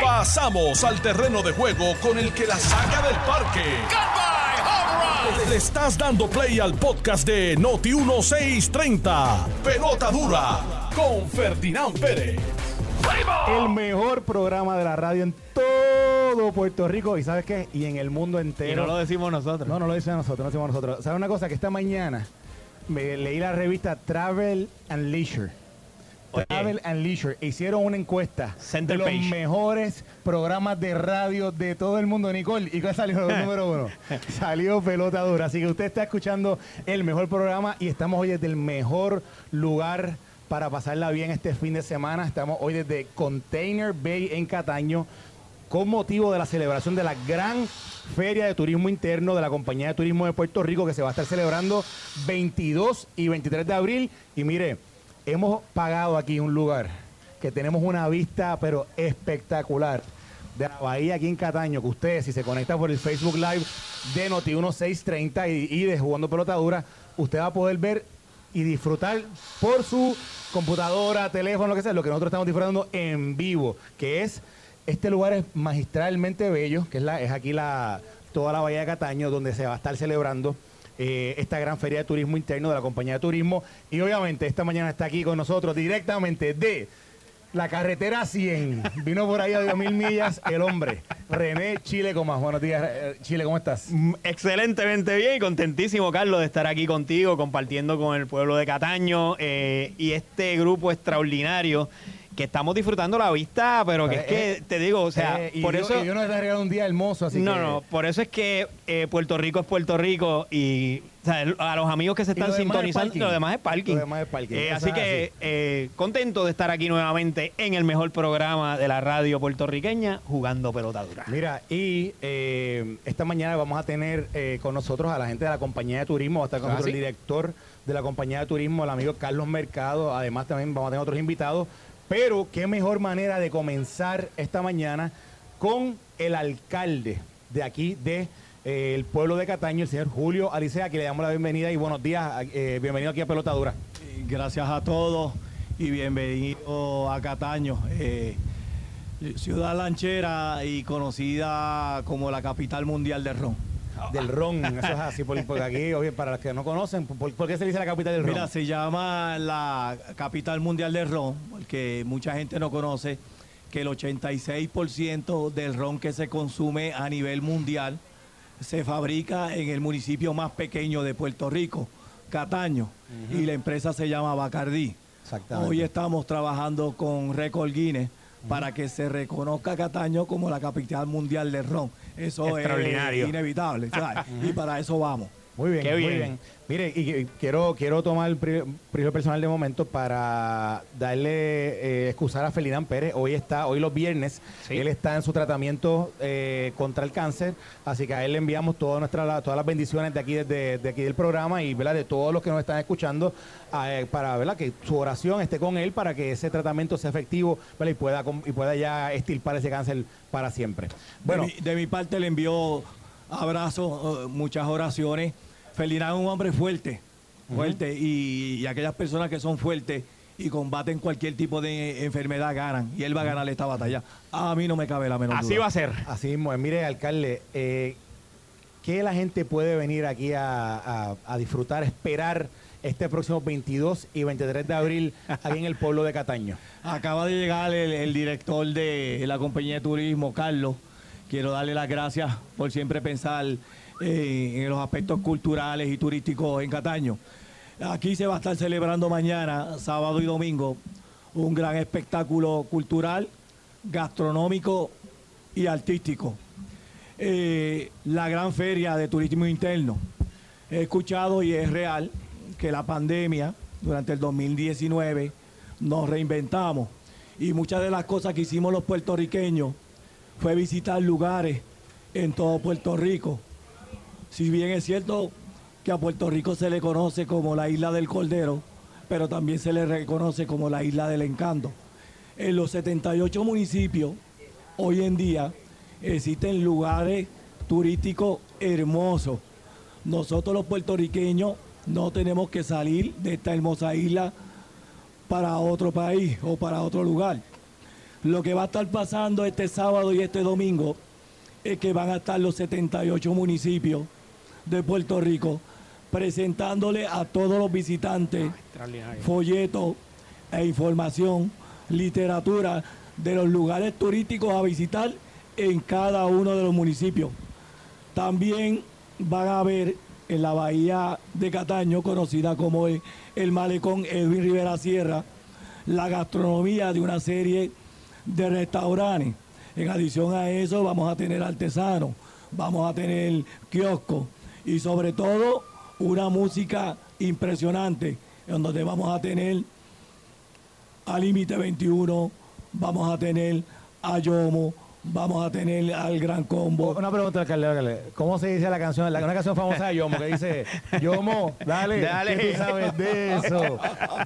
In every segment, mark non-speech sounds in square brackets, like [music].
Pasamos al terreno de juego con el que la saca del parque. Le estás dando play al podcast de Noti 1630. Pelota dura con Ferdinand Pérez. El mejor programa de la radio en todo Puerto Rico y ¿sabes qué? Y en el mundo entero. Y no lo decimos nosotros. No, no lo dicen nosotros, no lo decimos nosotros. ¿Sabes una cosa? Que esta mañana me leí la revista Travel and Leisure. Oye. Travel and Leisure. Hicieron una encuesta Center de los mejores programas de radio de todo el mundo, Nicole. ¿Y cuál salió el [laughs] número uno? Salió Pelota Dura. Así que usted está escuchando el mejor programa y estamos hoy desde el mejor lugar para pasarla bien este fin de semana. Estamos hoy desde Container Bay en Cataño con motivo de la celebración de la gran Feria de Turismo Interno de la Compañía de Turismo de Puerto Rico que se va a estar celebrando 22 y 23 de abril. Y mire, hemos pagado aquí un lugar que tenemos una vista pero espectacular de la bahía aquí en Cataño, que ustedes si se conecta por el Facebook Live de Noti 1630 y, y de Jugando Pelota Dura, usted va a poder ver y disfrutar por su computadora, teléfono, lo que sea, lo que nosotros estamos disfrutando en vivo, que es este lugar es magistralmente bello, que es la es aquí la toda la bahía de Cataño donde se va a estar celebrando eh, esta gran feria de turismo interno de la compañía de turismo y obviamente esta mañana está aquí con nosotros directamente de la carretera 100. Vino por ahí a 10 mil millas el hombre, René Chile Comas. Buenos días, eh, Chile, ¿cómo estás? Mm, Excelentemente bien y contentísimo, Carlos, de estar aquí contigo, compartiendo con el pueblo de Cataño eh, y este grupo extraordinario que estamos disfrutando la vista, pero que es que, te digo, o sea, Eh, y por Dios- eso... y Dios nos ha regalado un día hermoso, así no, que... no, por eso es que eh, Puerto Rico es Puerto Rico y o sea, el- a los amigos que se lo están es sintonizando, parking. lo demás es parking. Lo demás es parking, Eh, así es que eh, contento de estar aquí nuevamente en el mejor programa de la radio puertorriqueña, jugando pelota dura. Mira, y eh, esta mañana vamos a tener eh, con nosotros a la gente de la compañía de turismo, va a estar con Ah, nosotros el director de la compañía de turismo, el amigo Carlos Mercado, además también vamos a tener otros invitados, pero qué mejor manera de comenzar esta mañana con el alcalde de aquí, de eh, pueblo de Cataño, el señor Julio Alicea, que le damos la bienvenida y buenos días, eh, bienvenido aquí a Pelota Dura. Gracias a todos y bienvenido a Cataño, eh, ciudad lanchera y conocida como la capital mundial del ron. Del ron, eso es así, por- porque aquí, oye, para los que no conocen, ¿por, por qué se dice la capital del ron? Mira, se llama la capital mundial del ron, porque mucha gente no conoce que el 86% del ron que se consume a nivel mundial se fabrica en el municipio más pequeño de Puerto Rico, Cataño, y la empresa se llama Bacardí. Exactamente. Hoy estamos trabajando con Record Guinness para que se reconozca Cataño como la capital mundial del ron. Eso es inevitable, ¿sabes? [laughs] y para eso vamos. Muy bien, Qué muy bien. Mire, y, y quiero, quiero tomar el pri- privilegio personal de momento para darle, eh, excusar a Felidán Pérez. Hoy está, hoy los viernes, Sí. él está en su tratamiento eh, contra el cáncer, así que a él le enviamos todas nuestras, todas las bendiciones de aquí, desde de aquí del programa y ¿verdad? de todos los que nos están escuchando, eh, para ¿verdad? que su oración esté con él para que ese tratamiento sea efectivo ¿verdad? y pueda y pueda ya estirpar ese cáncer para siempre. Bueno, de, mi, de mi parte le envío abrazos, eh, muchas oraciones. Felinán es un hombre fuerte, fuerte, y, y aquellas personas que son fuertes y combaten cualquier tipo de enfermedad ganan, y él va a ganar esta batalla. A mí no me cabe la menor Así duda. va a ser. Así mismo, es. mire, alcalde, eh, ¿qué la gente puede venir aquí a, a- a disfrutar, esperar este próximo 22 y 23 de abril aquí en el pueblo de Cataño? [laughs] Acaba de llegar el, el director de la compañía de turismo, Carlos. Quiero darle las gracias por siempre pensar eh, en los aspectos culturales y turísticos en Cataño. Aquí se va a estar celebrando mañana, sábado y domingo, un gran espectáculo cultural, gastronómico y artístico. Eh, la gran feria de turismo interno. He escuchado y es real que la pandemia durante el 2019 nos reinventamos y muchas de las cosas que hicimos los puertorriqueños fue visitar lugares en todo Puerto Rico. Si bien es cierto que a Puerto Rico se le conoce como la isla del Cordero, pero también se le reconoce como la isla del encanto. En los 78 municipios, hoy en día, existen lugares turísticos hermosos. Nosotros los puertorriqueños no tenemos que salir de esta hermosa isla para otro país o para otro lugar. Lo que va a estar pasando este sábado y este domingo es que van a estar los 78 municipios de Puerto Rico presentándole a todos los visitantes folletos e información, literatura de los lugares turísticos a visitar en cada uno de los municipios. También van a ver en la bahía de Cataño, conocida como el, el malecón Edwin Rivera Sierra, la gastronomía de una serie de restaurantes. En adición a eso vamos a tener artesanos, vamos a tener kioscos y sobre todo una música impresionante en donde vamos a tener a Límite 21, vamos a tener a Yomo, vamos a tener al Gran Combo. Una pregunta, alcalde, alcalde. ¿Cómo se dice la canción? La, una canción famosa de Yomo que dice, Yomo, dale, [laughs] Dale. ¿qué tú sabes de eso?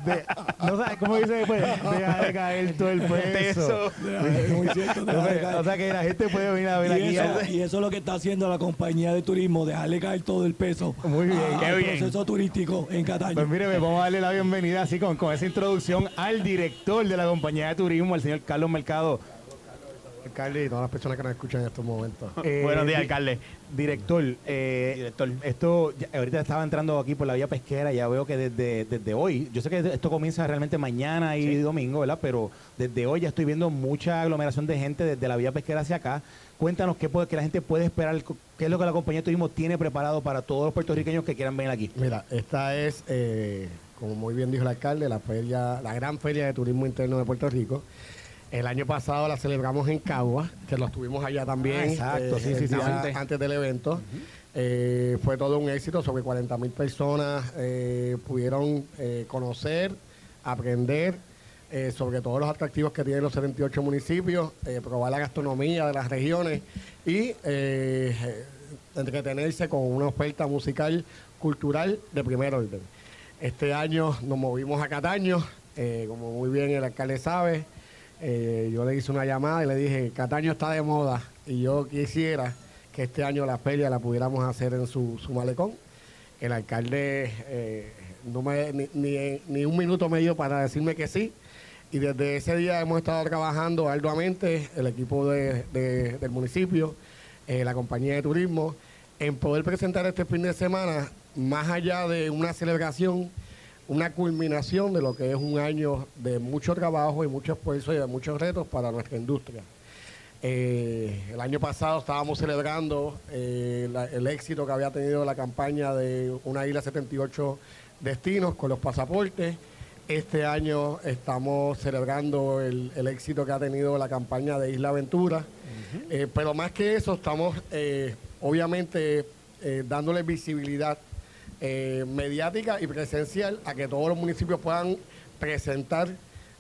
De- no sabes, ¿Cómo dice después? Deja de caer todo el peso. Muy cierto, deja de caer. o sea que la gente puede venir a ver aquí. eso, y eso es lo que está haciendo la compañía de turismo, dejarle caer todo el peso Muy bien. a- Qué al bien. proceso turístico en Cataño. Pues mire, vamos a darle la bienvenida así con, con esa introducción al director de la compañía de turismo, el señor Carlos Mercado. Alcalde y todas las personas que nos escuchan en estos momentos. Eh, [laughs] Buenos días, alcalde. Director, eh, Director. esto, ya- ahorita estaba entrando aquí por la vía pesquera, ya veo que desde, desde hoy, yo sé que esto comienza realmente mañana y domingo, ¿verdad? Pero desde hoy ya estoy viendo mucha aglomeración de gente desde la vía pesquera hacia acá. Cuéntanos qué, puede, qué la gente puede esperar, qué es lo que la compañía de turismo tiene preparado para todos los puertorriqueños que quieran venir aquí. Mira, esta es, eh, como muy bien dijo el alcalde, la feria, la gran feria de turismo interno de Puerto Rico. El año pasado la celebramos en Cagua, que lo tuvimos allá también. Ah, exacto, sí, el sí, sí, sí. Antes del evento. Eh, fue todo un éxito, sobre 40 mil personas eh, pudieron eh, conocer, aprender eh, sobre todos los atractivos que tienen los 78 municipios, eh, probar la gastronomía de las regiones y eh, entretenerse con una oferta musical cultural de primer orden. Este año nos movimos a Cataño, eh, como muy bien el alcalde sabe, eh, yo le hice una llamada y le dije, Cataño está de moda y yo quisiera que este año la feria la pudiéramos hacer en su, su malecón. El alcalde eh, no me, ni, ni- un minuto me dio para decirme que sí. Y desde ese día hemos estado trabajando arduamente, el equipo de- del municipio, eh, la compañía de turismo, en poder presentar este fin de semana, más allá de una celebración, una culminación de lo que es un año de mucho trabajo y mucho esfuerzo y de muchos retos para nuestra industria. Eh, el año pasado estábamos celebrando eh, la- el éxito que había tenido la campaña de una isla 78 destinos con los pasaportes. Este año estamos celebrando el, el éxito que ha tenido la campaña de Isla Aventura. Eh, pero más que eso, estamos obviamente dándole visibilidad eh, mediática y presencial a que todos los municipios puedan presentar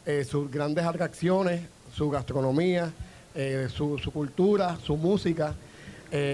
eh, sus grandes atracciones, su gastronomía, eh, su, cultura, su música.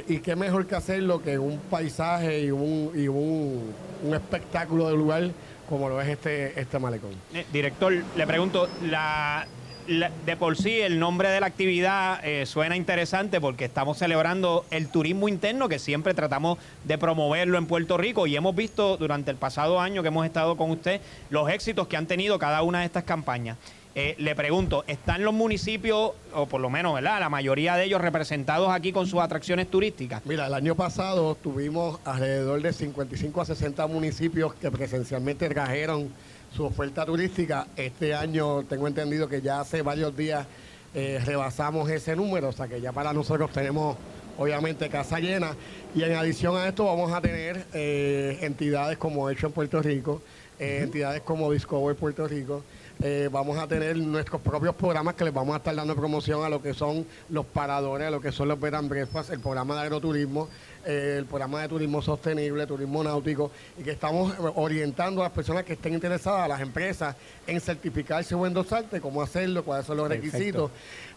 y qué mejor que hacerlo que un paisaje y un, y un, un espectáculo de lugar como lo es este, este malecón. Director, le pregunto, la- de por sí el nombre de la actividad eh, suena interesante porque estamos celebrando el turismo interno que siempre tratamos de promoverlo en Puerto Rico y hemos visto durante el pasado año que hemos estado con usted los éxitos que han tenido cada una de estas campañas. Eh, le pregunto, ¿están los municipios, o por lo menos, ¿verdad? La mayoría de ellos representados aquí con sus atracciones turísticas. Mira, el año pasado tuvimos alrededor de 55 a 60 municipios que presencialmente trajeron su oferta turística. Este año tengo entendido que ya hace varios días eh, rebasamos ese número, o sea que ya para nosotros tenemos obviamente casa llena. Y en adición a esto vamos a tener eh, entidades como Hecho en Puerto Rico, eh, entidades como Discover Puerto Rico. Eh, vamos a tener nuestros propios programas que les vamos a estar dando promoción a lo que son los paradores, a lo que son los bed and breakfast, el programa de agroturismo, eh, el programa de turismo sostenible, turismo náutico, y que estamos eh, orientando a las personas que estén interesadas, a las empresas, en certificarse o endosarte, cómo hacerlo, cuáles son los requisitos.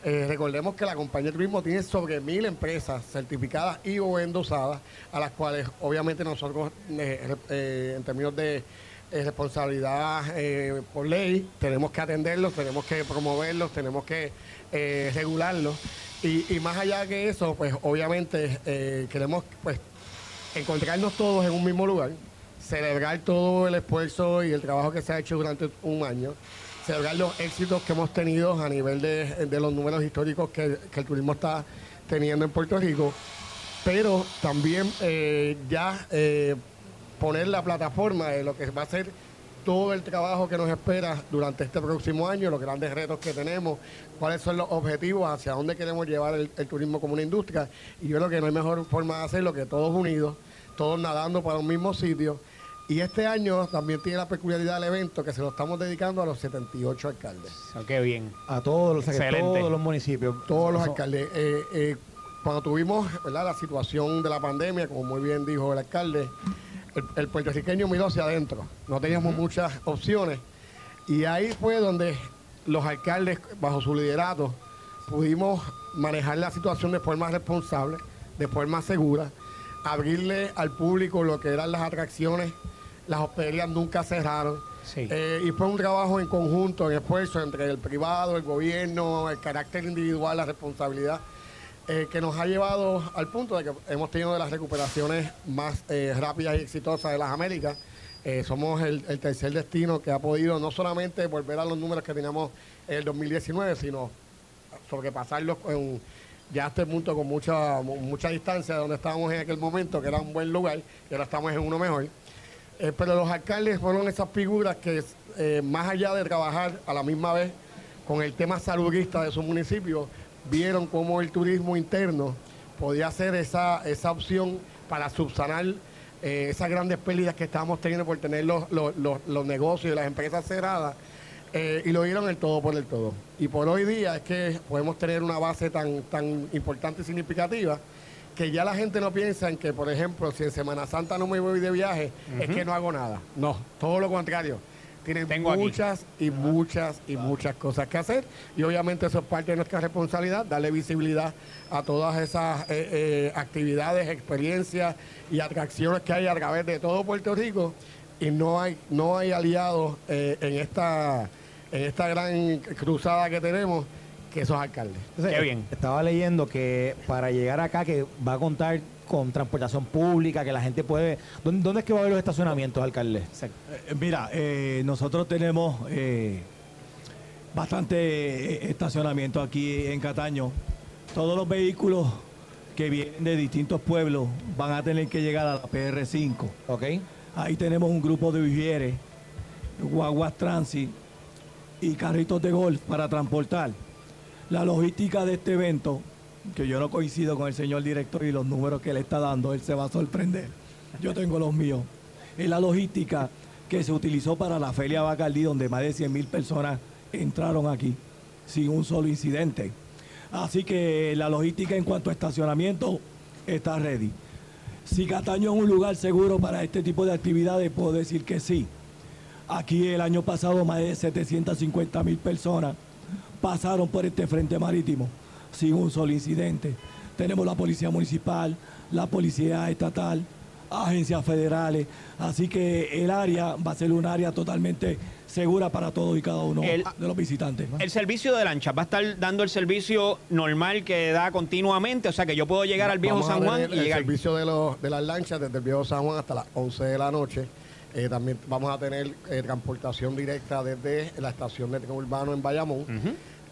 Eh, recordemos que la compañía de turismo tiene sobre mil empresas certificadas y o endosadas, a las cuales obviamente nosotros, eh, eh, en términos de eh, responsabilidad eh, por ley, tenemos que atenderlos, tenemos que promoverlos, tenemos que eh, regularlos. Y, más allá que eso, pues obviamente eh, queremos pues encontrarnos todos en un mismo lugar, celebrar todo el esfuerzo y el trabajo que se ha hecho durante un año, celebrar los éxitos que hemos tenido a nivel de, los números históricos que, que el turismo está teniendo en Puerto Rico, pero también eh, ya eh, poner la plataforma de lo que va a ser todo el trabajo que nos espera durante este próximo año, los grandes retos que tenemos, cuáles son los objetivos, hacia dónde queremos llevar el, el turismo como una industria. Y yo creo que no hay mejor forma de hacerlo que todos unidos, todos nadando para un mismo sitio. Y este año también tiene la peculiaridad del evento que se lo estamos dedicando a los 78 alcaldes. Oh, qué bien. A todos los, Excelente. todos los municipios. Todos los alcaldes. Eh, eh, cuando tuvimos ¿verdad? la situación de la pandemia, como muy bien dijo el alcalde, el, el puertorriqueño miró hacia adentro. No teníamos muchas opciones. Y ahí fue donde los alcaldes, bajo su liderato, pudimos manejar la situación de forma responsable, de forma segura, abrirle al público lo que eran las atracciones. Las hospederías nunca cerraron. Sí. Eh, y fue un trabajo en conjunto, en esfuerzo entre el privado, el gobierno, el carácter individual, la responsabilidad, eh, que nos ha llevado al punto de que hemos tenido de las recuperaciones más eh, rápidas y exitosas de las Américas. Eh, somos el, tercer destino que ha podido no solamente volver a los números que teníamos en el 2019, sino sobrepasarlos con, ya a este punto con mucha, mucha distancia de donde estábamos en aquel momento, que era un buen lugar, y ahora estamos en uno mejor. Pero los alcaldes fueron esas figuras que, más allá de trabajar a la misma vez con el tema saludista de su municipio, vieron cómo el turismo interno podía ser esa, esa opción para subsanar eh, esas grandes pérdidas que estábamos teniendo por tener los, los- los- los negocios y las empresas cerradas. eh, y lo dieron el todo por el todo. Y por hoy día es que podemos tener una base tan, tan importante y significativa que ya la gente no piensa en que, por ejemplo, si en Semana Santa no me voy de viaje, es que no hago nada. No, todo lo contrario. Tienen Tengo aquí. muchas y muchas y muchas cosas que hacer. Y obviamente eso es parte de nuestra responsabilidad, darle visibilidad a todas esas eh, eh, actividades, experiencias y atracciones que hay a través de todo Puerto Rico. Y no hay, no hay aliados eh, en, esta, en esta gran cruzada que tenemos que esos alcaldes. Entonces, Qué bien. Estaba leyendo que para llegar acá que va a contar con transportación pública, que la gente puede... ¿Dónde, dónde es que va a haber los estacionamientos, alcalde? Eh, Mira, eh, nosotros tenemos eh, bastante estacionamiento aquí en Cataño. Todos los vehículos que vienen de distintos pueblos van a tener que llegar a la PR5. ¿Ok? Ahí tenemos un grupo de uvieres, guaguas transit y carritos de golf para transportar. La logística de este evento, que yo no coincido con el señor director y los números que le está dando, él se va a sorprender. Yo tengo los míos. Es la logística que se utilizó para la Feria Bacardí, donde más de 100 mil personas entraron aquí sin un solo incidente. Así que la logística en cuanto a estacionamiento está ready. Si Cataño es un lugar seguro para este tipo de actividades, puedo decir que sí. Aquí el año pasado más de 750 mil personas pasaron por este frente marítimo sin un solo incidente. Tenemos la policía municipal, la policía estatal, agencias federales, así que el área va a ser un área totalmente segura para todos y cada uno El- de los visitantes. El servicio de lancha va a estar dando el servicio normal que da continuamente, o sea que yo puedo llegar al viejo Vamos a San Juan tener y el llegar. servicio de, los, de las lanchas desde el viejo San Juan hasta las 11 de la noche. Eh, también vamos a tener eh, transportación directa desde la estación de tren urbano en Bayamón.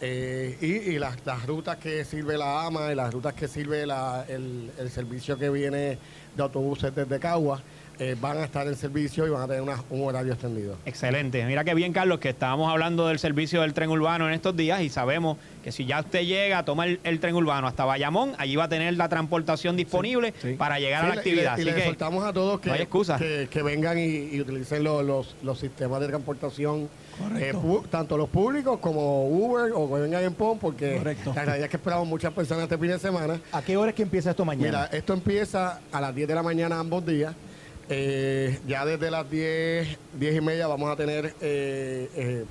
Eh, y y las, las rutas que sirve la AMA y las rutas que sirve la- el, el servicio que viene de autobuses desde Cagua eh, van a estar en servicio y van a tener una- un horario extendido. Excelente. Mira qué bien, Carlos, que estábamos hablando del servicio del tren urbano en estos días y sabemos que si ya usted llega, toma el, el tren urbano hasta Bayamón, allí va a tener la transportación disponible sí. para llegar a la actividad. Y, le, y Así le que soltamos a todos que, no que, que vengan y, y utilicen los, los, los sistemas de transportación. Eh, tanto los públicos como Uber o que vengan en PON, porque Correcto. la realidad es que esperamos muchas personas este fin de semana. ¿A qué hora es que empieza esto mañana? Mira, esto empieza a las 10 de la mañana ambos días. Eh, ya desde las 10, 10 y media vamos a tener eh, eh,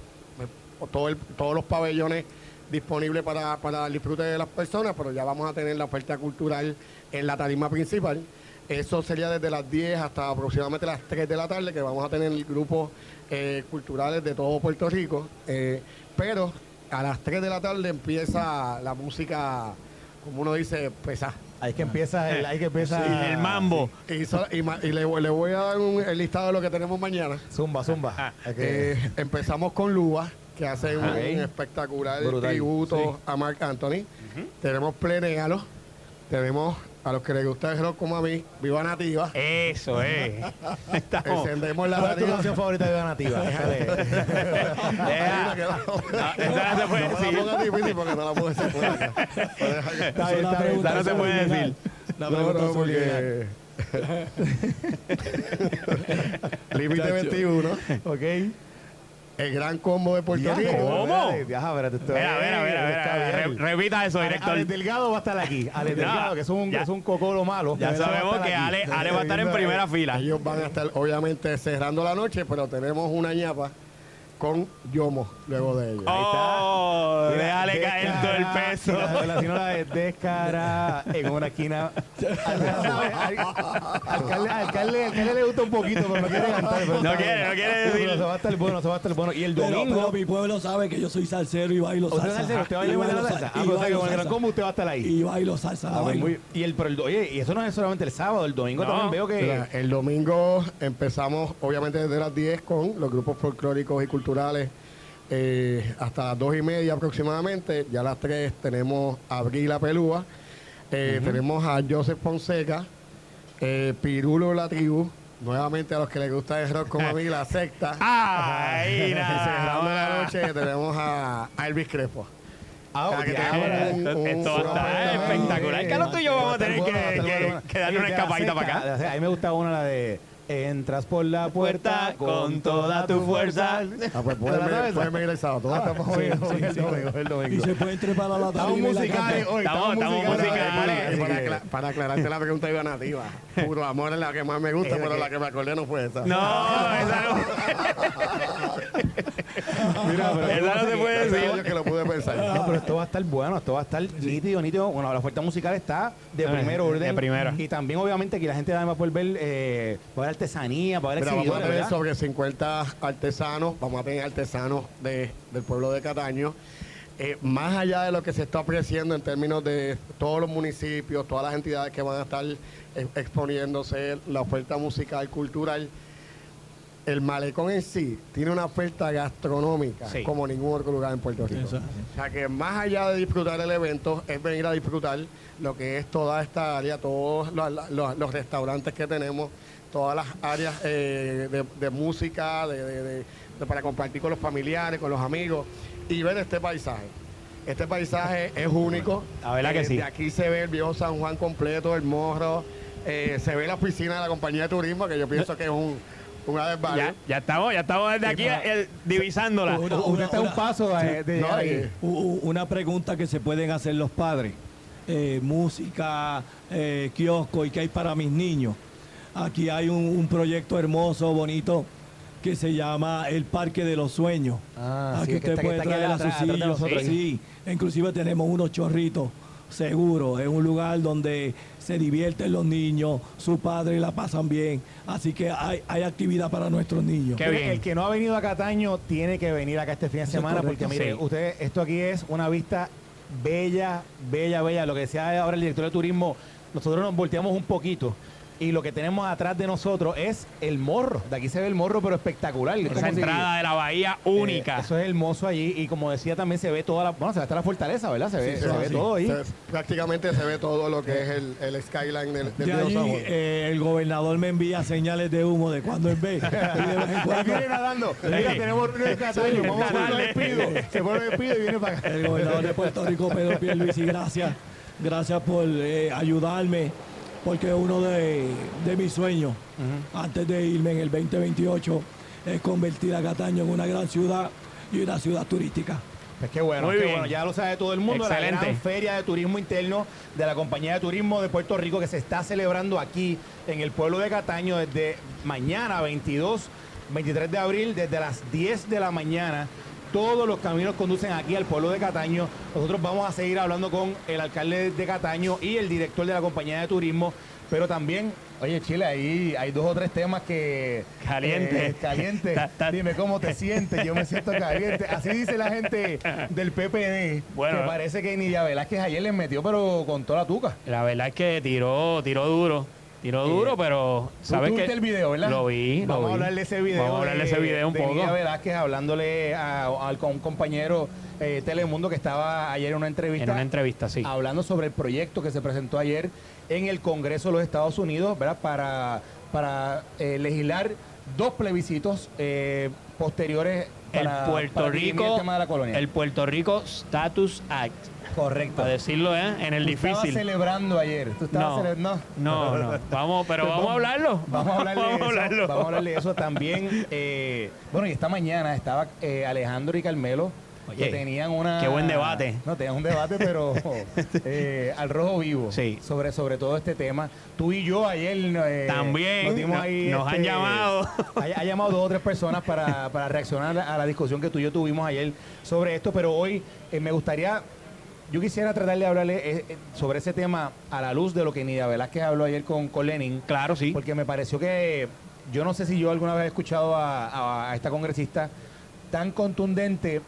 todo el- todos los pabellones disponibles para, para el disfrute de las personas, pero ya vamos a tener la oferta cultural en la tarima principal. Eso sería desde las 10 hasta aproximadamente las 3 de la tarde, que vamos a tener grupos eh, culturales de todo Puerto Rico. Eh, pero a las 3 de la tarde empieza la música, como uno dice, pesada. Ahí que empieza el, ahí que empieza Sí, el mambo. Y, so- y ma- y le, voy- le voy a dar un- el listado de lo que tenemos mañana. Zumba, zumba. Ah. Eh, empezamos con Lua, que hacen un espectacular Brutal. tributo a Mark Anthony. Tenemos Plenéalo, tenemos a los que les gusta el rock como a mí, Viva Nativa. Eso es. [laughs] Estamos. Encendemos la ¿Cuál es tu radio. canción favorita de Viva Nativa? [laughs] No, esa no se puede no la decir. pongas difícil porque no la puedo decir por acá. Está bien, está bien. Esa no se puede decir. La No, pregunta no, subliminal. porque... [laughs] Límite 21, Ok. El gran combo de Puerto Rico. ¿Cómo? Viaja, espérate. esto Mira, mira, mira, mira. bien. Re- Repita eso, Ale- director. Alex Delgado va a estar aquí. Alex [laughs] Ya, Delgado, que es un, ya. es un cocolo malo. Ya Ese va a sabemos estar que aquí. Ale, Ale va a estar en primera fila. Ellos van a estar obviamente cerrando la noche, pero tenemos una ñapa con Yomo luego de ellos. Oh, Mira, déjale caer todo el peso. La, la señora de descara en una esquina. Al- al- Alcalde, alcalde, alcalde le gusta un poquito, pero no quiere cantar. pero No está quiere, bien. no quiere Pero decir. se va a estar bueno, se va a estar bueno. Y el Pero, domingo. pero mi pueblo sabe que yo soy salsero y bailo ¿Usted es salsa. salsero? ¿Usted va a Y ir a bailar bailo salsa? salsa. Ah, Y pues o sea que con el salsa. usted va a estar ahí. Y bailo salsa. Ah, pues bailo. muy- y, el, pero el, oye, y eso no es solamente el sábado, el domingo No. también veo que. Mira, el domingo empezamos obviamente desde las 10 con los grupos folclóricos y culturales eh, hasta las 2 y media aproximadamente. Ya a las 3 tenemos a Abril la Pelúa, eh, tenemos a Joseph Fonseca, eh, Pirulo la Tribu, nuevamente a los que les gusta el rock como a mí, la secta. Ay, y [laughs] cerrando la nada. noche tenemos a, a Elvis Crespo. Ah, O sea, que ok, tenemos ahora- un- un- Esto va a estar espectacular. Carlos, tú y yo vamos a tener que, que- darle una escapadita para acá. A mí me gusta una la de Entras por la puerta con toda tu fuerza. Ah, pues ¿Te la pueden, sabes? pueden venir el sábado. Ah, estamos bien, el domingo, el Y domingo. se pueden trepar a la Estamos tarima y la musicales hoy, Estamos- estamos estamos musicales. musicales. Y para, que- acla- para aclararte la pregunta iba nativa. Puro amor es la que más me gusta, Es [laughs] pero que- la que me acordé no fue esa. No, [laughs] esa no. Mira, pero- Esa no se puede decir. años que lo pensar. No, pero esto va a estar bueno, esto va a estar nítido, nítido. Bueno, la oferta musical está de primer de orden. primera. Y también, obviamente, que la gente va a poder ver, eh, va a ver artesanía, va a ver vamos a tener ¿verdad? sobre 50 artesanos, vamos a tener artesanos de- del pueblo de Cataño. Eh, más allá de lo que se está ofreciendo en términos de todos los municipios, todas las entidades que van a estar eh, exponiéndose, la oferta musical, cultural, el malecón en sí tiene una oferta gastronómica Sí. como ningún otro lugar en Puerto Rico. Exacto. O sea que más allá de disfrutar el evento, es venir a disfrutar lo que es toda esta área, todos los, los- los restaurantes que tenemos, todas las áreas eh, de, de música, de, de- de- de- para compartir con los familiares, con los amigos y ver este paisaje. Este paisaje es único. La verdad que Eh, sí. De aquí se ve el viejo San Juan completo, el morro, eh, se ve la oficina de la compañía de turismo, que yo pienso que es un, un added value. Ya, ya estamos, ya estamos desde aquí divisándola. Una- Usted está un paso de, de No, llegar ahí. eh, Una pregunta que se pueden hacer los padres. Eh, música, eh, kiosco y qué hay para mis niños. Aquí hay un, un proyecto hermoso, bonito, que se llama el Parque de los Sueños. Ah, sí, aquí que usted está- que puede está aquí traer a sus hijos. Sí, inclusive tenemos unos chorritos seguros. Es un lugar donde se divierten los niños, sus padres la pasan bien. Así que hay, hay actividad para nuestros niños. Qué bien. El que no ha venido a Cataño tiene que venir acá este fin de es semana correcto. porque mire, Sí. usted esto aquí es una vista bella, bella, bella. Lo que decía ahora el director de turismo, nosotros nos volteamos un poquito y lo que tenemos atrás de nosotros es el morro. De aquí se ve el morro, pero espectacular. Es Esa como si- entrada de la bahía eh, única. eso es hermoso allí y como decía también se ve toda la, bueno, se ve hasta la fortaleza, ¿verdad? Se ve, Sí, se sí, ve todo ahí. Se- prácticamente se ve todo lo que es el, el skyline del, del De allí eh, el gobernador me envía señales de humo de cuando en [laughs] vez. Y viene nadando. Mira, tenemos reunión en Cataño. Vamos a poner despido. Se pone despido y viene para acá. el gobernador de Puerto Rico, Pedro Pierluisi, gracias. Gracias por eh, ayudarme, porque uno de, de mis sueños, antes de irme en el 2028, es convertir a Cataño en una gran ciudad y una ciudad turística. Pues qué bueno, Muy qué bien. bueno. Ya lo sabe todo el mundo. La gran feria de turismo interno de la Compañía de Turismo de Puerto Rico que se está celebrando aquí en el pueblo de Cataño desde mañana 22, 23 de abril, desde las 10 de la mañana. Todos los caminos conducen aquí al pueblo de Cataño. Nosotros vamos a seguir hablando con el alcalde de Cataño y el director de la compañía de turismo. Pero también, oye Chile, ahí hay dos o tres temas que... Caliente. eh, caliente. [laughs] Ta- ta- Dime cómo te sientes. Yo me siento caliente. Así dice la gente del PPD. Bueno. que parece que Nidia Velázquez ayer les metió, pero con toda la tuca. La verdad es que tiró, tiró duro. Tiró duro, pero sabes ¿Tú que viste el video, ¿verdad? Lo vi, Vamos lo a vi. hablar de ese video. Vamos a hablar de ese video un de poco. Nidia Velázquez hablándole a, a- a un compañero eh, Telemundo que estaba ayer en una entrevista. En una entrevista, sí. Hablando sobre el proyecto que se presentó ayer en el Congreso de los Estados Unidos, ¿verdad? Para, para eh, legislar dos plebiscitos eh, posteriores El Puerto para Rico, el tema de la colonia. el Puerto Rico Status Act, Correcto. para decirlo ¿eh? en el Tú estabas difícil. celebrando ayer. ¿Tú estabas No, cele- no. no, no. Vamos, pero [laughs] vamos a hablarlo. [laughs] Vamos a hablar de Vamos eso. hablarlo. Vamos a hablar de eso también. eh, bueno, y esta mañana estaba eh, Alejandro y Carmelo. Oye, que tenían una. qué buen debate. No, tenían un debate, pero [laughs] eh, al rojo vivo. Sí. Sobre, sobre todo este tema. Tú y yo ayer. eh, También, nos dimos no- ahí, nos han este, llamado. Ha, ha llamado dos o tres personas para, para reaccionar a la discusión que tú y yo tuvimos ayer sobre esto, pero hoy eh, me gustaría. Yo quisiera tratar de hablarle sobre ese tema a la luz de lo que Nidia Velázquez habló ayer con, con Lenin. Claro, sí. Porque me pareció que yo no sé si yo alguna vez he escuchado a, a- a esta congresista tan contundente,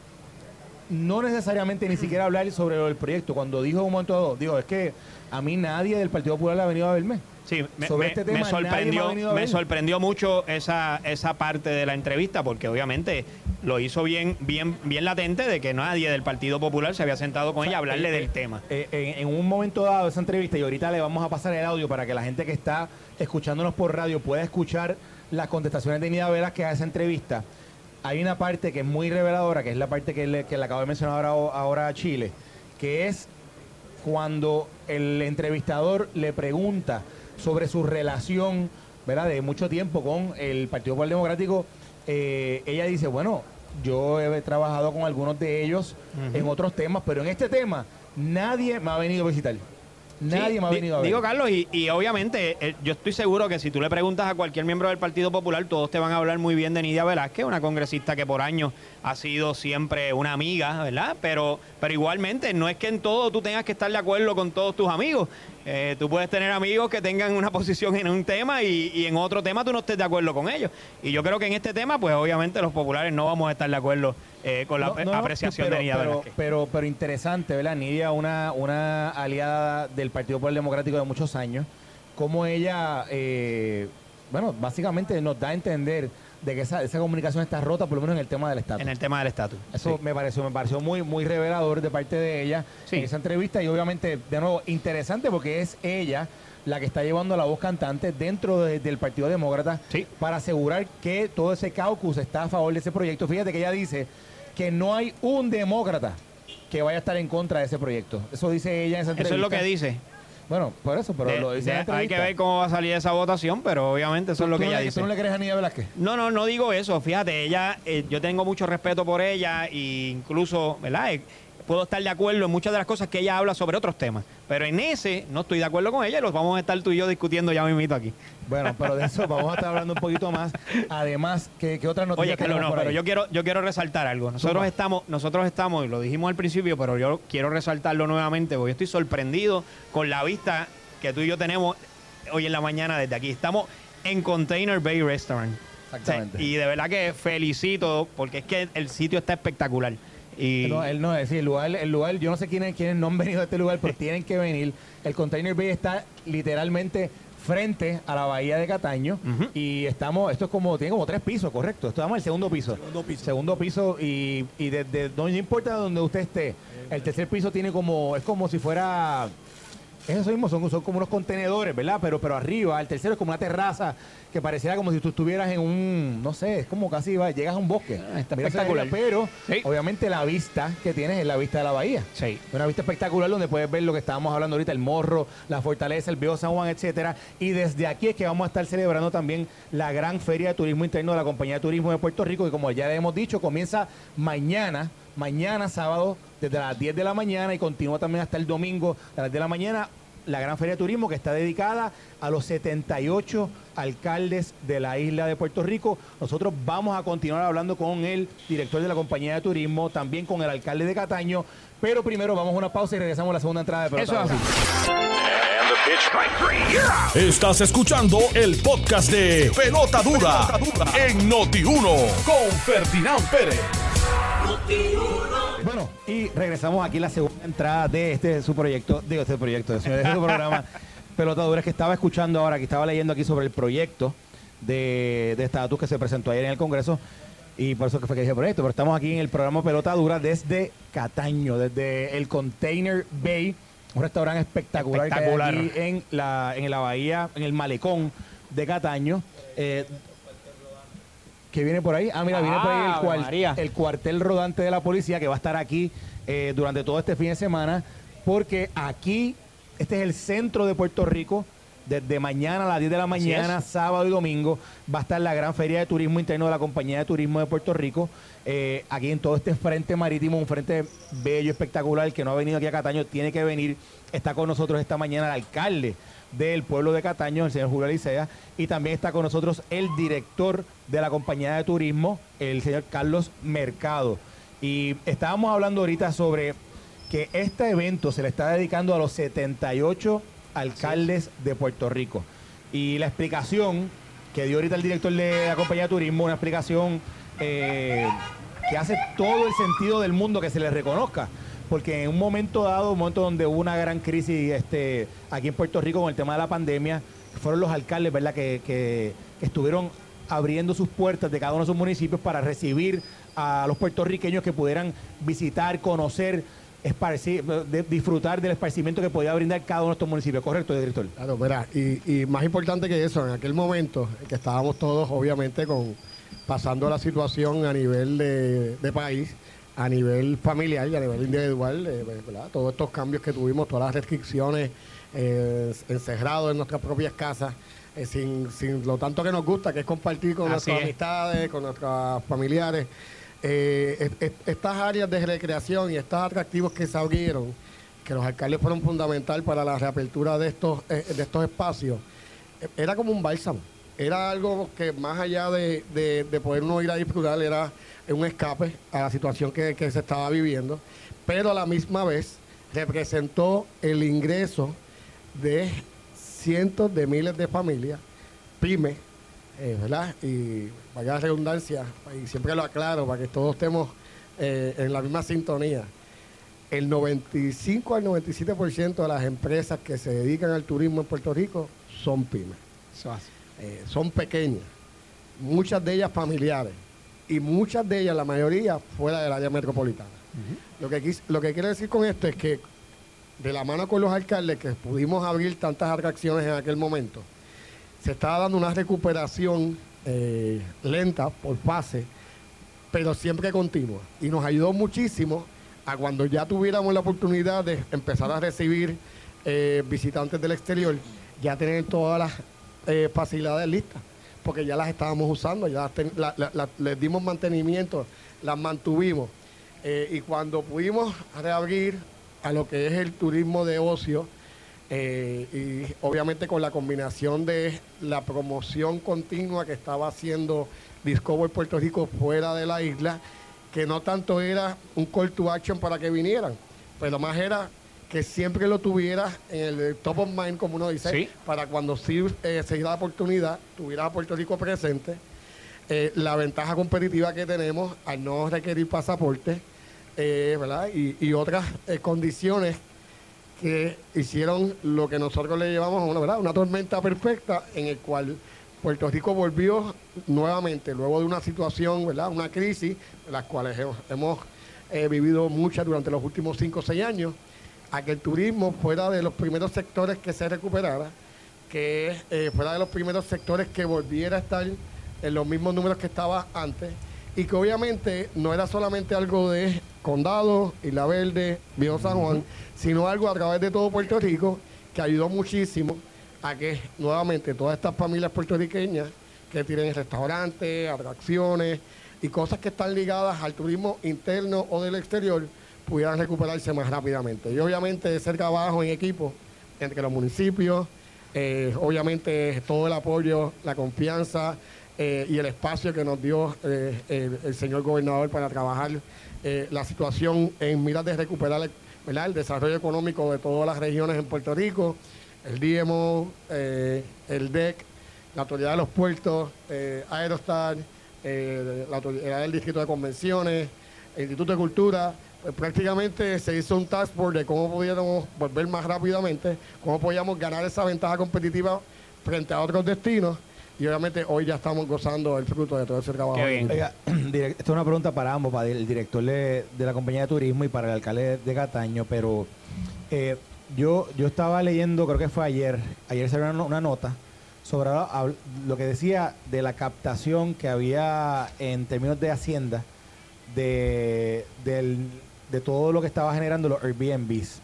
no necesariamente ni siquiera hablar sobre lo del proyecto. Cuando dijo un momento dado, digo, es que a mí nadie del Partido Popular ha venido a verme. Sí, me, Sobre me- este tema me sorprendió, me sorprendió mucho esa, esa parte de la entrevista, porque obviamente lo hizo bien, bien, bien latente de que nadie del Partido Popular se había sentado con ella a hablarle Eh, del eh, tema. eh, en, en un momento dado esa entrevista, y ahorita le vamos a pasar el audio para que la gente que está escuchándonos por radio pueda escuchar las contestaciones de Nida Velas a esa entrevista. Hay una parte que es muy reveladora, que es la parte que le, que le acabo de mencionar ahora, ahora a Chile, que es cuando el entrevistador le pregunta sobre su relación, ¿verdad?, de mucho tiempo con el Partido Popular Democrático, eh, ella dice, bueno, yo he trabajado con algunos de ellos en otros temas, pero en este tema nadie me ha venido a visitar. Nadie Sí, me ha venido a ver. Digo, Carlos, y, y obviamente eh, yo estoy seguro que si tú le preguntas a cualquier miembro del Partido Popular, todos te van a hablar muy bien de Nidia Velázquez, una congresista que por años ha sido siempre una amiga, ¿verdad? Pero, pero igualmente no es que en todo tú tengas que estar de acuerdo con todos tus amigos. Eh, tú puedes tener amigos que tengan una [laughs] posición en un tema y, y en otro tema tú no estés de acuerdo con ellos. Y yo creo que en este tema, pues obviamente los populares no vamos a estar de acuerdo eh, con la No, no, no, apreciación pero, de Nidia pero, pero, pero interesante, ¿verdad? Nidia, una, una aliada del Partido Popular Democrático de muchos años, como ella, eh, bueno, básicamente nos da a entender de que esa, esa comunicación está rota, por lo menos en el tema del Estado. en el tema del estatus. Eso Sí. me pareció, me pareció muy, muy revelador de parte de ella Sí. en esa entrevista y obviamente, de nuevo, interesante porque es ella la que está llevando la voz cantante dentro de- del Partido Demócrata Sí. para asegurar que todo ese caucus está a favor de ese proyecto. Fíjate que ella dice que no hay un demócrata que vaya a estar en contra de ese proyecto. Eso dice ella en esa entrevista. Eso es lo que dice. Bueno, por eso, pero De- lo dice de- hay que ver cómo va a salir esa votación, pero obviamente eso es lo ¿Tú que no ella le- dice. ¿Tú no le crees a Nidia Velázquez? No, no, no digo eso. Fíjate, ella, eh, yo tengo mucho respeto por ella e incluso, ¿verdad? Puedo estar de acuerdo en muchas de las cosas que ella habla sobre otros temas. Pero en ese no estoy de acuerdo con ella y los vamos a estar tú y yo discutiendo ya mismito aquí. Bueno, pero de eso vamos a estar hablando un poquito más. Además, ¿qué, qué otras noticias Oye, no, por pero ahí? yo quiero, yo quiero resaltar algo. Nosotros estamos, nosotros estamos, y lo dijimos al principio, pero yo quiero resaltarlo nuevamente, porque yo estoy sorprendido con la vista que tú y yo tenemos hoy en la mañana desde aquí. Estamos en Container Bay Restaurant. Exactamente. O sea, y de verdad que felicito, porque es que el sitio está espectacular. Y No, él no es decir, el lugar, el lugar, yo no sé quiénes, quiénes no han venido a este lugar, pero [laughs] tienen que venir. El Container Bay está literalmente frente a la bahía de Cataño y estamos, esto es como, tiene como tres pisos, correcto. Estamos en el segundo piso. Segundo piso. Segundo piso y, y desde no importa donde usted esté, el tercer piso tiene como, es como si fuera eso mismo, son, son como unos contenedores, ¿verdad? Pero, pero arriba, el tercero es como una terraza que pareciera como si tú estuvieras en un, no sé, es como casi va, llegas a un bosque. Ah, está espectacular. Pero, Sí. obviamente, la vista que tienes es la vista de la bahía. Sí. Una vista espectacular donde puedes ver lo que estábamos hablando ahorita, el morro, la fortaleza, el viejo San Juan, etcétera. Y desde aquí es que vamos a estar celebrando también la gran feria de turismo interno de la Compañía de Turismo de Puerto Rico, que como ya le hemos dicho, comienza mañana, mañana sábado, desde las 10 de la mañana y continúa también hasta el domingo a las 10 de la mañana. La gran feria de turismo que está dedicada a los 78 alcaldes de la isla de Puerto Rico. Nosotros vamos a continuar hablando con el director de la compañía de turismo, también con el alcalde de Cataño, pero primero vamos a una pausa y regresamos a la segunda entrada de pelota. Eso es Dura. así. Estás escuchando el podcast de Pelota Dura, en Noti1 con Ferdinand Pérez. Bueno, y regresamos aquí a la segunda entrada de este su proyecto, de este proyecto, de su, de su programa. [laughs] pelotadores que estaba escuchando ahora, que estaba leyendo aquí sobre el proyecto de estatus que se presentó ayer en el Congreso. Y por eso que fue que dije proyecto, pero estamos aquí en el programa Pelota Dura desde Cataño, desde el Container Bay, un restaurante espectacular, Espectacular. que hay aquí en la, en la bahía, en el malecón de Cataño. Eh, que viene por ahí. Ah, mira, viene por ahí Ah, el, Ave cual- María. el cuartel rodante de la policía que va a estar aquí eh, durante todo este fin de semana, porque aquí, este es el centro de Puerto Rico. Desde mañana a las 10 de la mañana, sábado y domingo, va a estar la gran feria de turismo interno de la Compañía de Turismo de Puerto Rico. eh, aquí en todo este frente marítimo, un frente bello, espectacular, que no ha venido aquí a Cataño, tiene que venir. Está con nosotros esta mañana el alcalde del pueblo de Cataño, el señor Julio Alicea, y también está con nosotros el director de la Compañía de Turismo, el señor Carlos Mercado. Y estábamos hablando ahorita sobre que este evento se le está dedicando a los 78 alcaldes de Puerto Rico. Y la explicación que dio ahorita el director de la compañía de turismo, una explicación eh, que hace todo el sentido del mundo que se le reconozca. Porque en un momento dado, un momento donde hubo una gran crisis este, aquí en Puerto Rico con el tema de la pandemia, fueron los alcaldes, ¿verdad?, que, que- estuvieron abriendo sus puertas de cada uno de sus municipios para recibir a los puertorriqueños que pudieran visitar, conocer, esparcir, disfrutar del esparcimiento que podía brindar cada uno de estos municipios. ¿Correcto, director? Claro, verá, y, y más importante que eso, en aquel momento en que estábamos todos, obviamente, con pasando la situación a nivel de país, a nivel familiar y a nivel individual, eh, ¿verdad? Todos estos cambios que tuvimos, todas las restricciones, eh, encerrados en nuestras propias casas, eh, sin, sin lo tanto que nos gusta, que es compartir con Así nuestras es. amistades, con nuestros familiares. Es- es- estas áreas de recreación y estos atractivos que se abrieron, que los alcaldes fueron fundamental para la reapertura de estos, de estos espacios, era como un bálsamo. Era algo que más allá de, de- de poder uno ir a disfrutar, era un escape a la situación que, que se estaba viviendo, pero a la misma vez representó el ingreso de cientos de miles de familias, pymes, eh, ¿verdad? Y vaya redundancia, y siempre lo aclaro para que todos estemos eh, en la misma sintonía. El 95 al 97% de las empresas que se dedican al turismo en Puerto Rico son pymes. Eh, son pequeñas, muchas de ellas familiares y muchas de ellas, la mayoría, fuera del área metropolitana. lo, que quis- lo que quiero decir con esto es que de la mano con los alcaldes que pudimos abrir tantas atracciones en aquel momento, se estaba dando una recuperación eh, lenta por fase, pero siempre continua. Y nos ayudó muchísimo a cuando ya tuviéramos la oportunidad de empezar a recibir eh, visitantes del exterior, ya tener todas las eh, facilidades listas, porque ya las estábamos usando, ya ten- la- les dimos mantenimiento, las mantuvimos. Eh, y cuando pudimos reabrir a lo que es el turismo de ocio, eh, y obviamente con la combinación de la promoción continua que estaba haciendo Discover Puerto Rico fuera de la isla, que no tanto era un call to action para que vinieran, pero más era que siempre lo tuvieras en el top of mind, como uno dice, Sí. para cuando sí eh, se diera la oportunidad, tuviera a Puerto Rico presente. Eh, la ventaja competitiva que tenemos al no requerir pasaporte, eh, ¿verdad? Y, y otras eh, condiciones que hicieron lo que nosotros le llevamos a una, ¿verdad? una tormenta perfecta en el cual Puerto Rico volvió nuevamente, luego de una situación, ¿verdad? una crisis, las cuales hemos, hemos, eh, vivido muchas durante los últimos 5 o 6 años, a que el turismo fuera de los primeros sectores que se recuperara, que eh, fuera de los primeros sectores que volviera a estar en los mismos números que estaba antes y que obviamente no era solamente algo de Condado, Isla Verde, Viejo San Juan, sino algo a través de todo Puerto Rico que ayudó muchísimo a que nuevamente todas estas familias puertorriqueñas que tienen restaurantes, atracciones y cosas que están ligadas al turismo interno o del exterior pudieran recuperarse más rápidamente. Y obviamente ese trabajo en equipo entre los municipios, eh, obviamente todo el apoyo, la confianza eh, y el espacio que nos dio eh, el, señor gobernador para trabajar la situación en miras de recuperar el, el desarrollo económico de todas las regiones en Puerto Rico, el eh, el DEC, la Autoridad de los Puertos, Aerostar, la Autoridad del Distrito de Convenciones, el Instituto de Cultura, prácticamente se hizo un task force de cómo pudiéramos volver más rápidamente, cómo podíamos ganar esa ventaja competitiva frente a otros destinos. Y obviamente hoy ya estamos gozando el fruto de todo ese trabajo. Qué bien. Oiga, [clears throat] esta es una pregunta para ambos, para el director de, de la compañía de turismo y para el alcalde de Cataño, pero eh, yo, yo estaba leyendo, creo que fue ayer, ayer salió una, una nota sobre lo que decía de la captación que había en términos de Hacienda de, del- de todo lo que estaba generando los Airbnbs.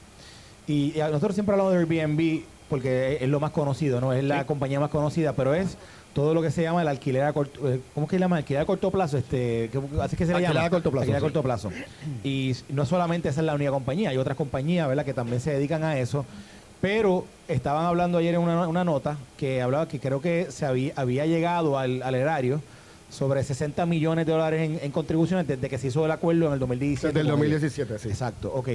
Y, nosotros siempre hablamos de Airbnb porque es, es lo más conocido, ¿no? Es la Sí. compañía más conocida, pero es todo lo que se llama el alquiler a corto, eh, ¿cómo es que se llama? Alquiler a corto plazo, este, ¿qué- así que se le Alquiler llama. a corto plazo, Alquiler a sí. corto plazo. Y no solamente esa es la única compañía, hay otras compañías, ¿verdad? Que también se dedican a eso. Pero estaban hablando ayer en una, una nota que hablaba que creo que se había, había llegado al, al erario sobre 60 millones de dólares en, en contribuciones desde que se hizo el acuerdo en el 2017. Desde el con ellos. 2017, sí. Exacto, ok.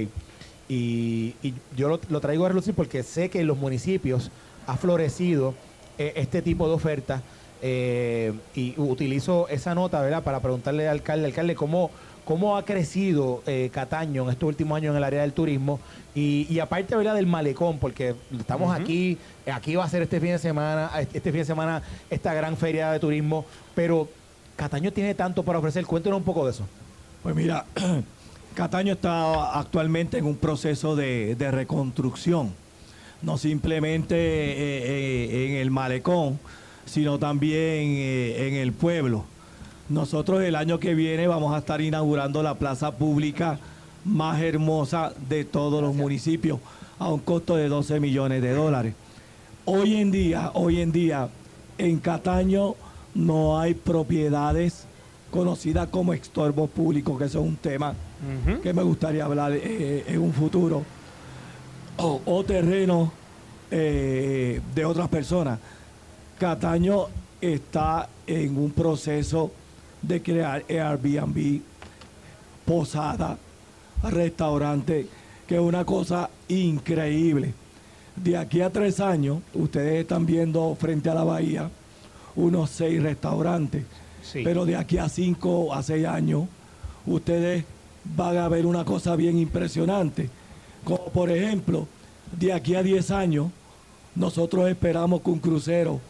Y, y yo lo, lo traigo a relucir porque sé que en los municipios ha florecido eh, este tipo de ofertas eh, y utilizo esa nota, ¿verdad? Para preguntarle al alcalde, alcalde, ¿cómo, cómo ha crecido eh, Cataño en estos últimos años en el área del turismo? Y, y aparte, ¿verdad? Del malecón, porque estamos aquí, aquí va a ser este fin de semana, este fin de semana esta gran feria de turismo, pero Cataño tiene tanto para ofrecer. Cuéntenos un poco de eso. Pues mira, [clears throat] Cataño está actualmente en un proceso de, de reconstrucción, no simplemente eh, eh, en el malecón, sino también eh, en el pueblo. Nosotros el año que viene vamos a estar inaugurando la plaza pública más hermosa de todos los municipios a un costo de 12 millones de dólares. Hoy en día, hoy en día, en Cataño no hay propiedades conocidas como estorbos públicos, que eso es un tema que me gustaría hablar eh, en un futuro, o, o terrenos eh, de otras personas. Cataño está en un proceso de crear Airbnb, posada, restaurante, que es una cosa increíble. De aquí a tres años, ustedes están viendo frente a la bahía unos seis restaurantes. Sí. Pero de aquí a cinco a seis años, ustedes van a ver una cosa bien impresionante. Como por ejemplo, de aquí a 10 años, nosotros esperamos que un crucero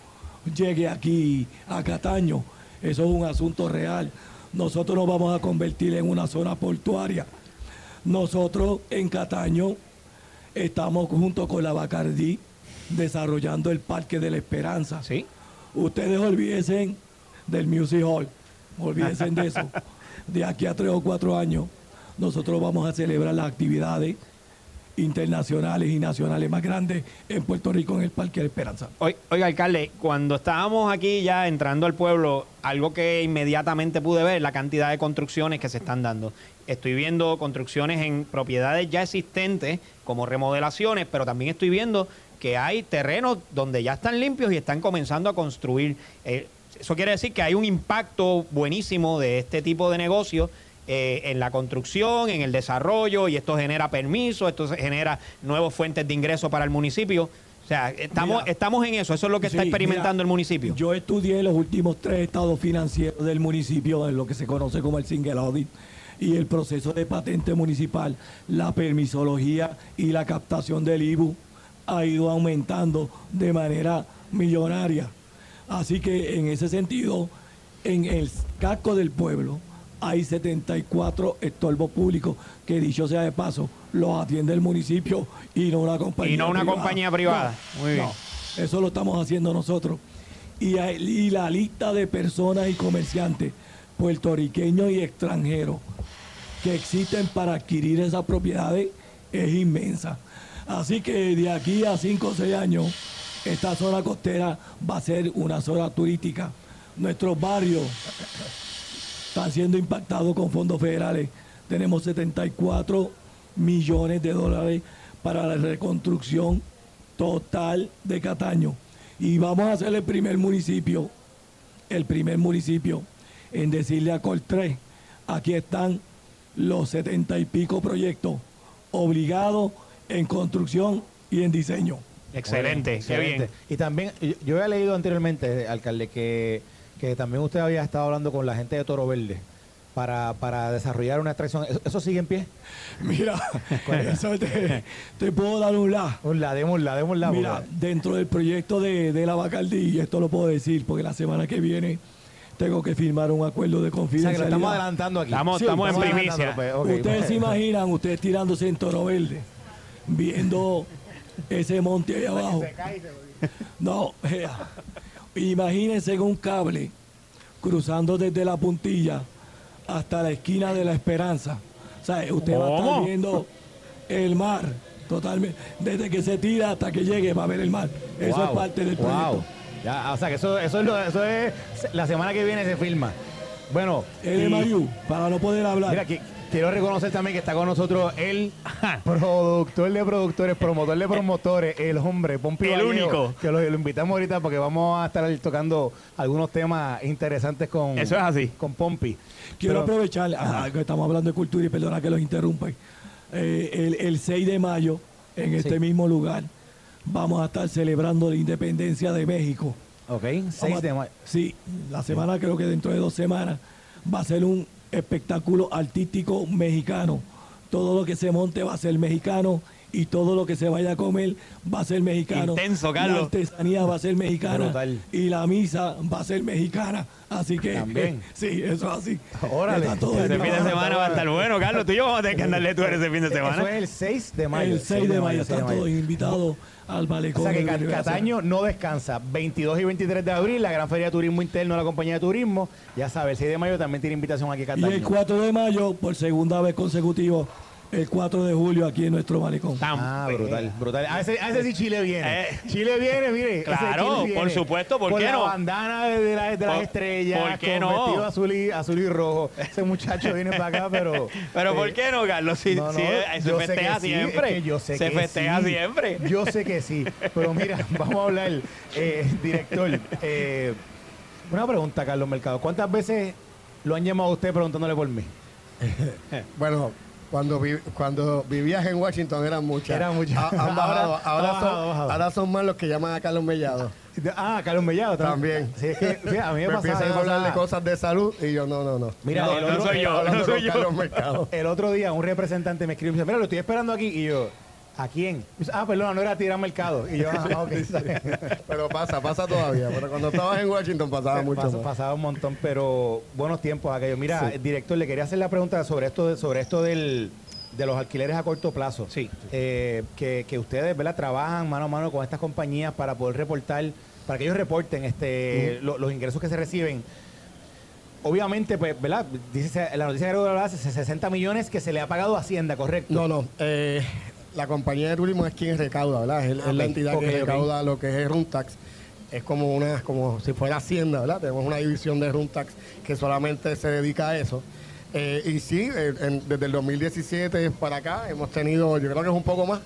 llegue aquí a Cataño. Eso es un asunto real. Nosotros nos vamos a convertir en una zona portuaria. Nosotros en Cataño estamos junto con la Bacardí desarrollando el Parque de la Esperanza. Sí. Ustedes olvídense del Music Hall, olvídense de eso. De aquí a tres o cuatro años, nosotros vamos a celebrar las actividades internacionales y nacionales más grandes en Puerto Rico en el Parque de Esperanza. Oi- Oiga, alcalde, cuando estábamos aquí ya entrando al pueblo, algo que inmediatamente pude ver, la cantidad de construcciones que se están dando. Estoy viendo construcciones en propiedades ya existentes, como remodelaciones, pero también estoy viendo que hay terrenos donde ya están limpios y están comenzando a construir. Eh, eso quiere decir que hay un impacto buenísimo de este tipo de negocio eh, en la construcción, en el desarrollo, y esto genera permisos, esto se- genera nuevas fuentes de ingreso para el municipio. O sea, estamos, Mira. estamos en eso, eso es lo que está experimentando mira, el municipio. Yo estudié los últimos tres estados financieros del municipio, en lo que se conoce como el single audit, y el proceso de patente municipal, la permisología y la captación del IBU ha ido aumentando de manera millonaria. Así que en ese sentido, en el casco del pueblo hay 74 estorbos públicos que dicho sea de paso, los atiende el municipio y no una compañía Y no una privada. compañía privada. No, Muy bien. no. Eso lo estamos haciendo nosotros. Y la lista de personas y comerciantes puertorriqueños y extranjeros que existen para adquirir esas propiedades es inmensa. Así que de aquí a 5 o 6 años, esta zona costera va a ser una zona turística. Nuestros barrios están siendo impactados con fondos federales. Tenemos 74 millones de dólares para la reconstrucción total de Cataño. Y vamos a ser el primer municipio, el primer municipio en decirle a Coltré, aquí están los 70 y pico proyectos obligados en construcción y en diseño. Excelente, qué Excelente. bien. Y también, yo, yo había leído anteriormente, alcalde, que, que también usted había estado hablando con la gente de Toro Verde para, para desarrollar una extracción. ¿Eso, eso sigue en pie? Mira, [laughs] eso te, te puedo dar un la. Un la, démosla, démosla. Mira, porque- dentro del proyecto de, de la Bacardí, y esto lo puedo decir porque la semana que viene tengo que firmar un acuerdo de o sea, que confidencialidad. lo estamos adelantando aquí. Estamos- estamos en primicia. pues, ok. Ustedes se imaginan, ustedes tirándose en Toro Verde, viendo ese monte ahí abajo. No, ea. imagínense con un cable cruzando desde la puntilla hasta la esquina de la Esperanza. O sea, usted va a estar viendo el mar totalmente. Desde que se tira hasta que llegue va a ver el mar. Eso es Wow, parte del wow. proyecto. Ya, o sea, que eso, eso, es lo- eso es la semana que viene se filma. Bueno, El y- para no poder hablar. Mira, que, quiero reconocer también que está con nosotros el productor de productores, promotor de promotores, el hombre, Pompi El Vallejo, único. Que lo, lo invitamos ahorita porque vamos a estar tocando algunos temas interesantes con, Eso es así. con Pompi. Quiero Pero- aprovechar, ah, que estamos hablando de cultura y perdona que los interrumpa. Eh, el, el 6 de mayo, en este mismo lugar, vamos a estar celebrando la independencia de México. Ok, Vamos 6 a- de mayo. Sí, la semana creo que dentro de dos semanas va a ser un espectáculo artístico mexicano. Todo lo que se monte va a ser mexicano y todo lo que se vaya a comer va a ser mexicano. Intenso, Carlos. La artesanía va a ser mexicana Brutal. y la misa va a ser mexicana. Así que También. [laughs] sí, eso es así. Órale. Está todo Ese fin de semana va a estar bueno, Carlos. Tú y yo vamos a tener que andarle tú eres ese fin de Eso semana. es el 6 de mayo. El 6 de mayo 6 de están mayo. todos invitados al O malecón. sea que Ca- Cataño no descansa. 22 y 23 de abril, la Gran Feria de Turismo Interno de la Compañía de Turismo. Ya sabes, el 6 de mayo también tiene invitación aquí a Y Cataño. el 4 de mayo, por segunda vez consecutivo, el 4 de julio aquí en nuestro malecón. Ah, brutal, brutal. A ese, a ese sí Chile viene. Eh. Chile viene, mire. Claro, por supuesto, ¿por Con qué la no? bandana de, de la- de las ¿Por- estrellas, por qué con no? vestido azul y, azul y rojo. Ese muchacho viene para acá, pero... [laughs] Pero ¿por eh, qué no, Carlos? Si, no, no, si se festeja sí, siempre. es que yo sé se que festeja sí. siempre. Yo sé que sí. Pero mira, [laughs] vamos a hablar, eh, director. eh, una pregunta, Carlos Mercado. ¿Cuántas veces lo han llamado a usted preguntándole por mí? [laughs] Bueno, cuando, vi- cuando vivías en Washington eran muchas. Eran muchas. Ha- han bajado. Ahora- Ahora, ha bajado, son, bajado. ahora son más los que llaman a Carlos Mellado. Ah, Carlos Mellado También. Sí, es que sí, a mí me, Me pasaba, empiezan a hablar de cosas de salud y yo, no, no, no. Mira, No, el, no otro, soy yo, no soy yo. El otro día un representante me escribió y me dice, mira, lo estoy esperando aquí. Y yo, ¿a quién? Ah, perdón, no era tirar mercado. Y yo, [laughs] ah, ok. Pero pasa, pasa todavía. Pero cuando estabas en Washington pasaba mucho Pas- más. pasaba un montón, pero buenos tiempos aquellos. Mira, eh, director, le quería hacer la pregunta sobre esto, de- sobre esto del, de los alquileres a corto plazo. Sí. Eh, que, que ustedes, ¿verdad? Trabajan mano a mano con estas compañías para poder reportar, para que ellos reporten este, lo- los ingresos que se reciben. Obviamente, pues, ¿verdad? Dice la noticia que hablaba, 60 millones que se le ha pagado a Hacienda, ¿correcto? No, no. eh, la compañía de turismo es quien recauda, ¿verdad? Es, la entidad que recauda lo que es Runtax. Es como una, como si fuera Hacienda, ¿verdad? Tenemos una división de Runtax que solamente se dedica a eso. Eh, y sí, eh, en- desde el 2017 para acá hemos tenido, yo creo que es un poco más,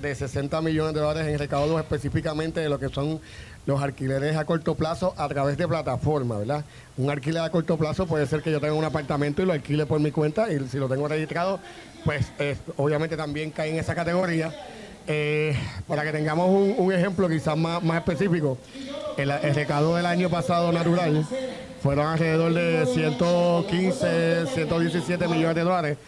de 60 millones de dólares en recaudos específicamente de lo que son los alquileres a corto plazo a través de plataformas, ¿verdad? Un alquiler a corto plazo puede ser que yo tenga un apartamento y lo alquile por mi cuenta y si lo tengo registrado, pues eh, obviamente también cae en esa categoría. Eh, para que tengamos un, un ejemplo quizás más, más específico, el, el recaudo del año pasado natural fueron alrededor de 115, 117 millones de dólares.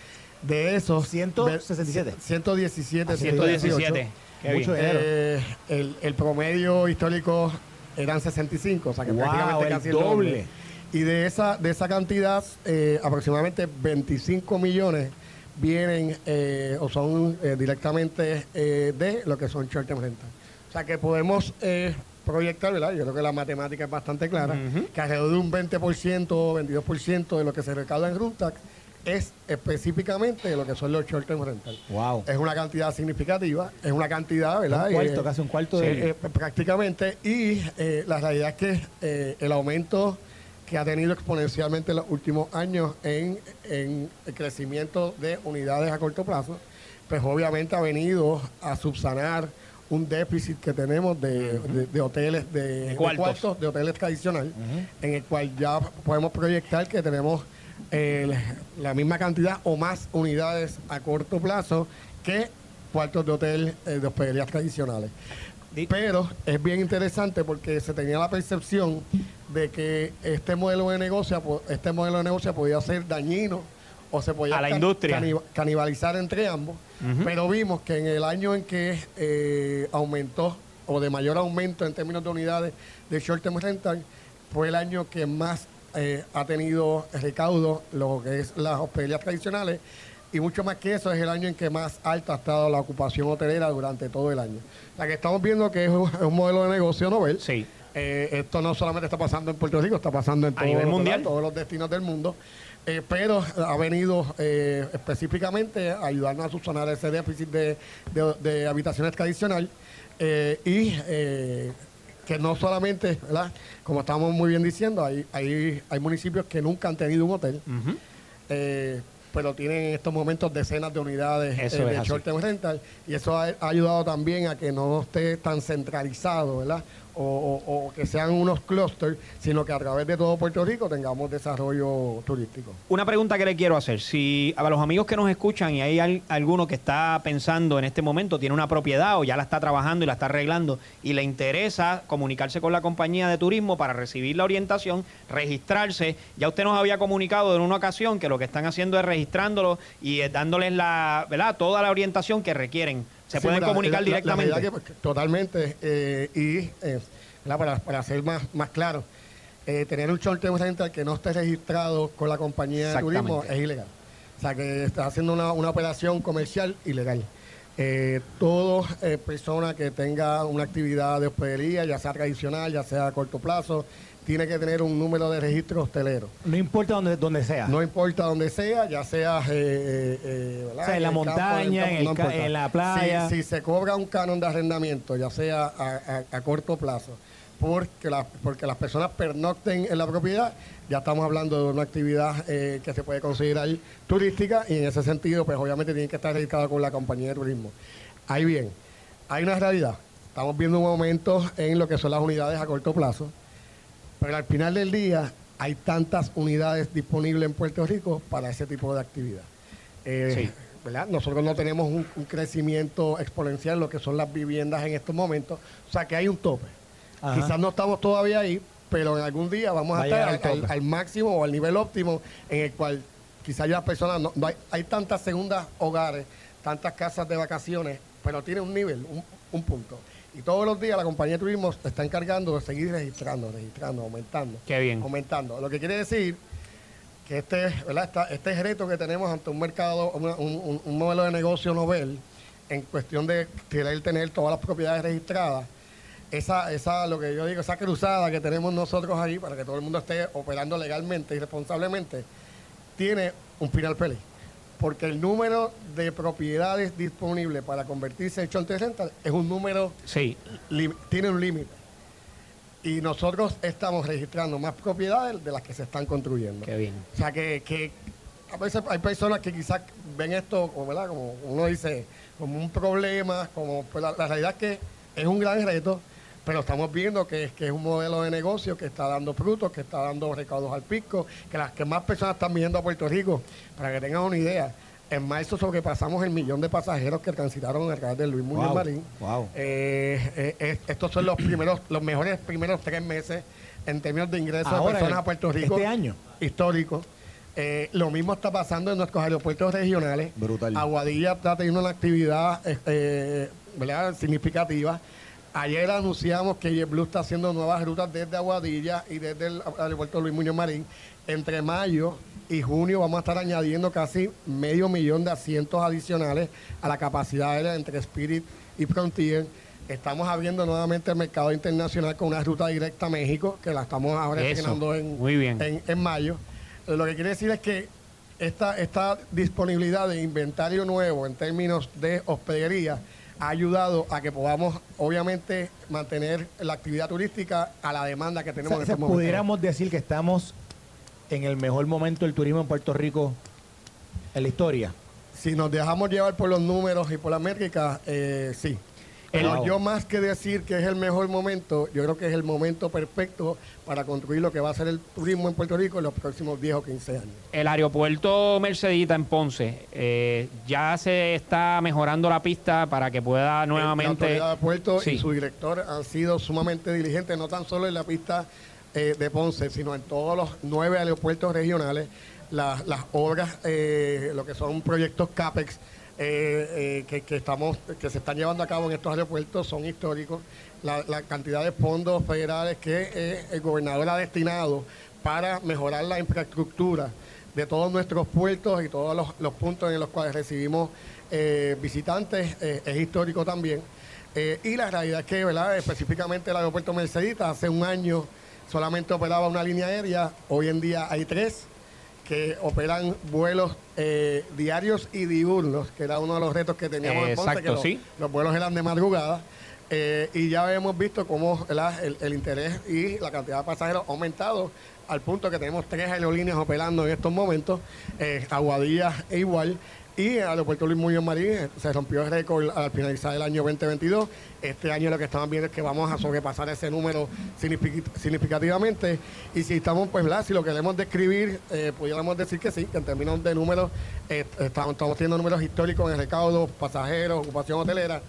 De esos, 167. 117, 117. Qué bien. Mucho dinero. eh, el, el promedio histórico eran 65, o sea que Wow, prácticamente el casi doble. Y de esa, de esa cantidad, eh, aproximadamente 25 millones vienen eh, o son eh, directamente eh, de lo que son short term rental. O sea que podemos eh, proyectar, ¿verdad? Yo creo que la matemática es bastante clara, que alrededor de un 20% o 22% de lo que se recauda en Runtax es específicamente de lo que son los short term rental. Wow. Es una cantidad significativa, es una cantidad, ¿verdad? Un cuarto, Eh, casi un cuarto sí, del- eh, prácticamente. Y eh, la realidad es que eh, el aumento que ha tenido exponencialmente en los últimos años en, en el crecimiento de unidades a corto plazo, pues obviamente ha venido a subsanar un déficit que tenemos de, de- de hoteles de, de cuartos. de hoteles tradicional, en el cual ya podemos proyectar que tenemos eh, la misma cantidad o más unidades a corto plazo que cuartos de hotel eh, de hospederías tradicionales. Di- Pero es bien interesante porque se tenía la percepción de que este modelo de negocio, este modelo de negocio podía ser dañino o se podía A la can- industria. caniba- canibalizar entre ambos, pero vimos que en el año en que eh, aumentó o de mayor aumento en términos de unidades de short term rental, fue el año que más eh, ha tenido recaudo lo que es las hospederías tradicionales y mucho más que eso es el año en que más alta ha estado la ocupación hotelera durante todo el año. O sea que estamos viendo que es un, es un modelo de negocio novel. Sí. Eh, esto no solamente está pasando en Puerto Rico, está pasando en todo- nivel mundial. todos los destinos del mundo. Eh, pero ha venido eh, específicamente a ayudarnos a subsanar ese déficit de, de- de habitaciones tradicional eh, y que no solamente, ¿verdad? como estamos muy bien diciendo, hay, hay, hay municipios que nunca han tenido un hotel, eh, pero tienen en estos momentos decenas de unidades eh, de short term rental y eso ha, ha ayudado también a que no esté tan centralizado, ¿verdad? O, o- que sean unos clusters, sino que a través de todo Puerto Rico tengamos desarrollo turístico. Una pregunta que le quiero hacer. Si a los amigos que nos escuchan y hay al- alguno que está pensando en este momento, tiene una propiedad o ya la está trabajando y la está arreglando y le interesa comunicarse con la compañía de turismo para recibir la orientación, registrarse. Ya usted nos había comunicado en una ocasión que lo que están haciendo es registrándolo y eh, dándoles la, ¿verdad? toda la orientación que requieren. Se Sí, pueden comunicar la- la- la directamente. que, pues, totalmente. eh, y eh, para, para ser más, más claro, eh, tener un short term rental que no esté registrado con la compañía de turismo es ilegal. O sea, que está haciendo una, una operación comercial ilegal. Eh, todo eh, persona que tenga una actividad de hospedería, ya sea tradicional, ya sea a corto plazo, tiene que tener un número de registro hostelero. No importa donde, donde sea. No importa donde sea, ya sea... eh, eh, eh, ¿verdad? O sea, en la el campo, montaña, en el no ca- importa. en la playa. Si, si se cobra un canon de arrendamiento, ya sea a, a- a corto plazo, porque, la- porque las personas pernocten en la propiedad, ya estamos hablando de una actividad eh, que se puede considerar turística y en ese sentido, pues obviamente tiene que estar registrada con la compañía de turismo. Ahí bien, hay una realidad. Estamos viendo un aumento en lo que son las unidades a corto plazo. Pero al final del día hay tantas unidades disponibles en Puerto Rico para ese tipo de actividad. Eh, Sí. ¿verdad? Nosotros no tenemos un, un crecimiento exponencial en lo que son las viviendas en estos momentos. O sea que hay un tope. Ajá. Quizás no estamos todavía ahí, pero en algún día vamos Va a estar al, máximo o al nivel óptimo en el cual quizás ya las personas, no, no hay, hay tantas segundas hogares, tantas casas de vacaciones, pero tiene un nivel, un, un punto. Y todos los días la compañía de turismo se está encargando de seguir registrando, registrando, aumentando. Qué bien. Aumentando. Lo que quiere decir que este, ¿verdad? Esta- este reto que tenemos ante un mercado, un, un- un modelo de negocio novel, en cuestión de querer tener todas las propiedades registradas, esa, esa, lo que yo digo, esa cruzada que tenemos nosotros ahí para que todo el mundo esté operando legalmente y responsablemente, tiene un final feliz. Porque el número de propiedades disponibles para convertirse en short rental es un número Sí. tiene un límite. Y nosotros estamos registrando más propiedades de las que se están construyendo. Qué bien. O sea que, que a veces hay personas que quizás ven esto, como, ¿verdad? como uno dice, como un problema, como pues la, la realidad es que es un gran reto, pero estamos viendo que, que es un modelo de negocio que está dando frutos, que está dando recaudos al pico, que las que más personas están viniendo a Puerto Rico, para que tengan una idea. En marzo sobrepasamos el millón de pasajeros que transitaron a través de Luis Muñoz Wow, Marín. wow. Eh, eh, estos son los primeros, los mejores primeros tres meses en términos de ingresos de personas a Puerto Rico. este año. Histórico. Eh, lo mismo está pasando en nuestros aeropuertos regionales. Brutal. Aguadilla está teniendo una actividad ¿verdad? significativa. Ayer anunciamos que JetBlue está haciendo nuevas rutas desde Aguadilla y desde el aeropuerto Luis Muñoz Marín. Entre mayo y junio vamos a estar añadiendo casi medio millón de asientos adicionales a la capacidad aérea entre Spirit y Frontier. Estamos abriendo nuevamente el mercado internacional con una ruta directa a México, que la estamos ahora Eso, estrenando en, muy bien. en, en mayo. Lo que quiere decir es que esta, esta disponibilidad de inventario nuevo en términos de hospedería ha ayudado a que podamos, obviamente, mantener la actividad turística a la demanda que O tenemos sea, en o sea, este momento. pudiéramos decir que estamos en el mejor momento del turismo en Puerto Rico en la historia. Si nos dejamos llevar por los números y por las métricas, eh, sí. Pero Wow. yo más que decir que es el mejor momento, yo creo que es el momento perfecto para construir lo que va a ser el turismo en Puerto Rico en los próximos 10 o 15 años. El aeropuerto Mercedita en Ponce eh, ya se está mejorando la pista para que pueda La nuevamente. autoridad de puerto Sí. y su director han sido sumamente diligentes, no tan solo en la pista eh, de Ponce, sino en todos los nueve aeropuertos regionales, las obras, eh, lo que son proyectos CAPEX, eh, que, que, estamos, que se están llevando a cabo en estos aeropuertos son históricos. La, cantidad de fondos federales que el gobernador ha destinado para mejorar la infraestructura de todos nuestros puertos y todos los, puntos en los cuales recibimos eh, visitantes eh, es histórico también. Eh, y la realidad es que, ¿verdad? específicamente el aeropuerto Mercedita, hace un año solamente operaba una línea aérea, hoy en día hay tres que operan vuelos diarios y diurnos, que era uno de los retos que teníamos en Ponce, que los, los vuelos eran de madrugada. y ya hemos visto cómo el, el, interés y la cantidad de pasajeros ha aumentado al punto que tenemos tres aerolíneas operando en estos momentos, eh, Aguadilla e igual. Y el aeropuerto Luis Muñoz Marín eh, se rompió el récord al finalizar el año 2022. Este año lo que estamos viendo es que vamos a sobrepasar ese número significativamente. Y si estamos, pues, ¿verdad? si lo queremos describir, eh, pudiéramos decir que sí, que en términos de números, eh, estamos, estamos teniendo números históricos en el recaudo, pasajeros, ocupación hotelera.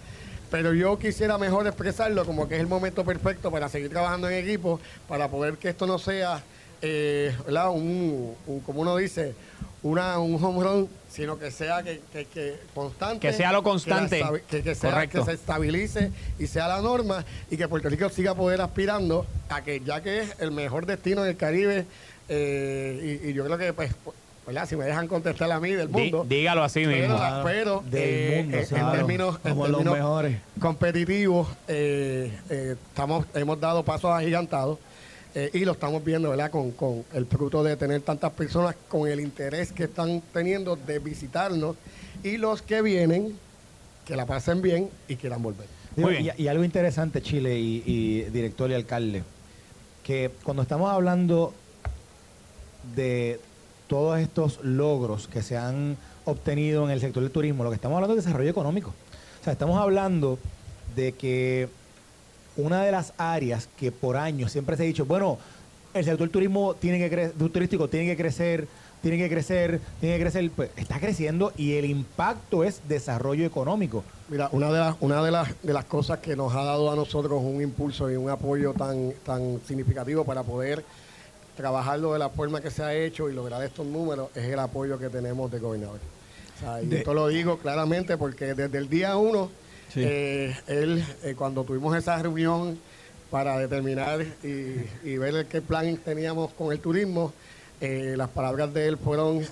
Pero yo quisiera mejor expresarlo como que es el momento perfecto para seguir trabajando en equipo, para poder que esto no sea eh, Un, como uno dice, una, un home run, sino que sea que, que, constante. Que sea lo constante. Que, sea, que se estabilice y sea la norma y que Puerto Rico siga poder aspirando a que, ya que es el mejor destino del Caribe, eh, y, yo creo que, pues, si me dejan contestar a mí del mundo. dígalo así mismo. Pero, eh, en términos, competitivos, eh, estamos, hemos dado pasos agigantados. Eh, y lo estamos viendo, ¿verdad? Con, con, el fruto de tener tantas personas con el interés que están teniendo de visitarnos y los que vienen, que la pasen bien y quieran volver. Y, algo interesante, Chile y, director y alcalde, que cuando estamos hablando de todos estos logros que se han obtenido en el sector del turismo, lo que estamos hablando es desarrollo económico. O sea, estamos hablando de que una de las áreas que por años siempre se ha dicho, bueno, el sector turismo tiene que turístico tiene que crecer, tiene que crecer, tiene que crecer, pues está creciendo y el impacto es desarrollo económico. Mira, una de las, una de las, de las cosas que nos ha dado a nosotros un impulso y un apoyo tan, tan significativo para poder trabajarlo de la forma que se ha hecho y lograr estos números es el apoyo que tenemos de gobernador. y esto lo digo claramente porque desde el día uno eh, él, eh, cuando tuvimos esa reunión para determinar y, ver qué plan teníamos con el turismo, eh, las palabras de él fueron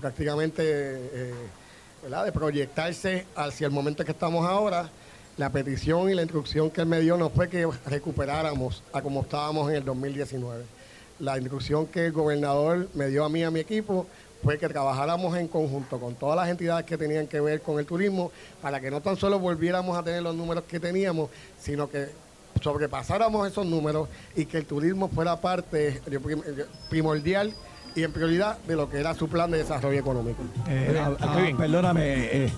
prácticamente de proyectarse hacia el momento que estamos ahora. La petición y la instrucción que él me dio no fue que recuperáramos a como estábamos en el 2019. La instrucción que el gobernador me dio a mí y a mi equipo fue que trabajáramos en conjunto con todas las entidades que tenían que ver con el turismo para que no tan solo volviéramos a tener los números que teníamos, sino que sobrepasáramos esos números y que el turismo fuera parte primordial y en prioridad de lo que era su plan de desarrollo económico. Eh, ah, perdóname, eh,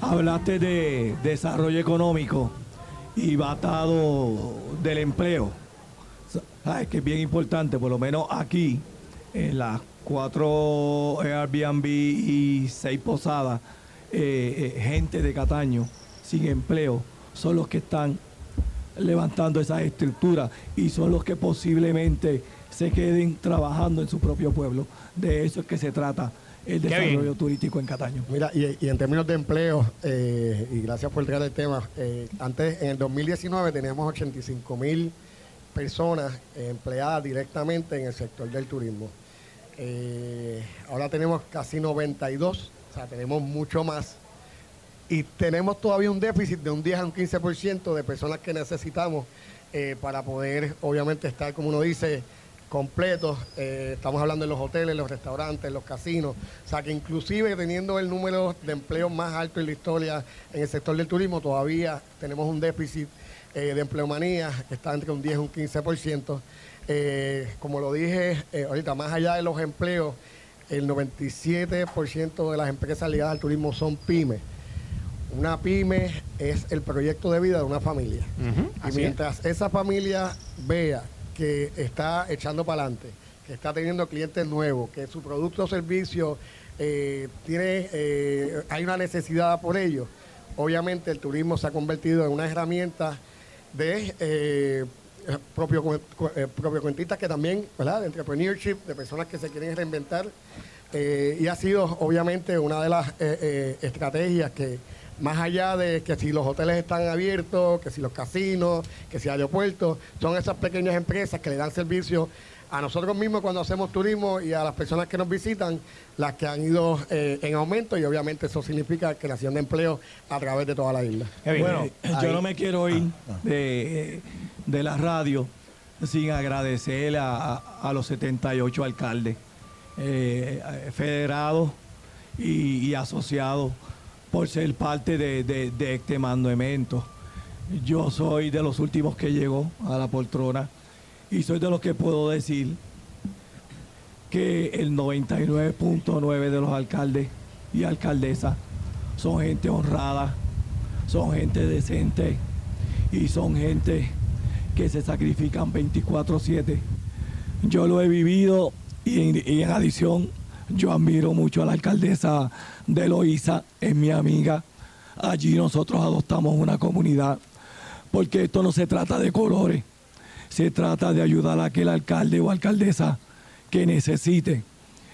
hablaste de desarrollo económico y batado del empleo. ¿Sabes? Que es bien importante, por lo menos aquí, en la cuatro Airbnb y seis posadas, eh, eh, gente de Cataño sin empleo, son los que están levantando esa estructura y son los que posiblemente se queden trabajando en su propio pueblo. De eso es que se trata el desarrollo turístico en Cataño. Mira, y, en términos de empleo, eh, y gracias por traer el tema, antes en el 2019 teníamos 85 mil personas empleadas directamente en el sector del turismo. Eh, ahora tenemos casi 92, o sea, tenemos mucho más. Y tenemos todavía un déficit de un 10 a un 15% de personas que necesitamos eh, para poder, obviamente, estar, como uno dice, completos. Eh, estamos hablando de los hoteles, los restaurantes, los casinos. O sea, que inclusive teniendo el número de empleo más alto en la historia en el sector del turismo, todavía tenemos un déficit de empleomanía que está entre un 10 y un 15%. Eh, como lo dije eh, ahorita, más allá de los empleos, el 97% de las empresas ligadas al turismo son pymes. Una pyme es el proyecto de vida de una familia. Y mientras esa familia vea que está echando para adelante, que está teniendo clientes nuevos, que su producto o servicio eh, tiene, hay una necesidad por ello, obviamente el turismo se ha convertido en una herramienta de propio, propio cuentistas que también, ¿verdad? De entrepreneurship, de personas que se quieren reinventar. y ha sido, obviamente, una de las estrategias que más allá de que si los hoteles están abiertos, que si los casinos, que si aeropuertos, son esas pequeñas empresas que le dan servicio a nosotros mismos cuando hacemos turismo y a las personas que nos visitan, las que han ido eh, en aumento y obviamente eso significa creación de empleo a través de toda la isla. Bueno, yo no me quiero ir ah, ah. de, la radio sin agradecer a, los 78 alcaldes eh, federados y asociados por ser parte de, este mandamiento. Yo soy de los últimos que llegó a la poltrona y soy de los que puedo decir que el 99.9 de los alcaldes y alcaldesas son gente honrada, son gente decente y son gente que se sacrifican 24/7. Yo lo he vivido y en adición yo admiro mucho a la alcaldesa de Loíza, es mi amiga. Allí nosotros adoptamos una comunidad, porque esto no se trata de colores, se trata de ayudar a aquel alcalde o alcaldesa que necesite.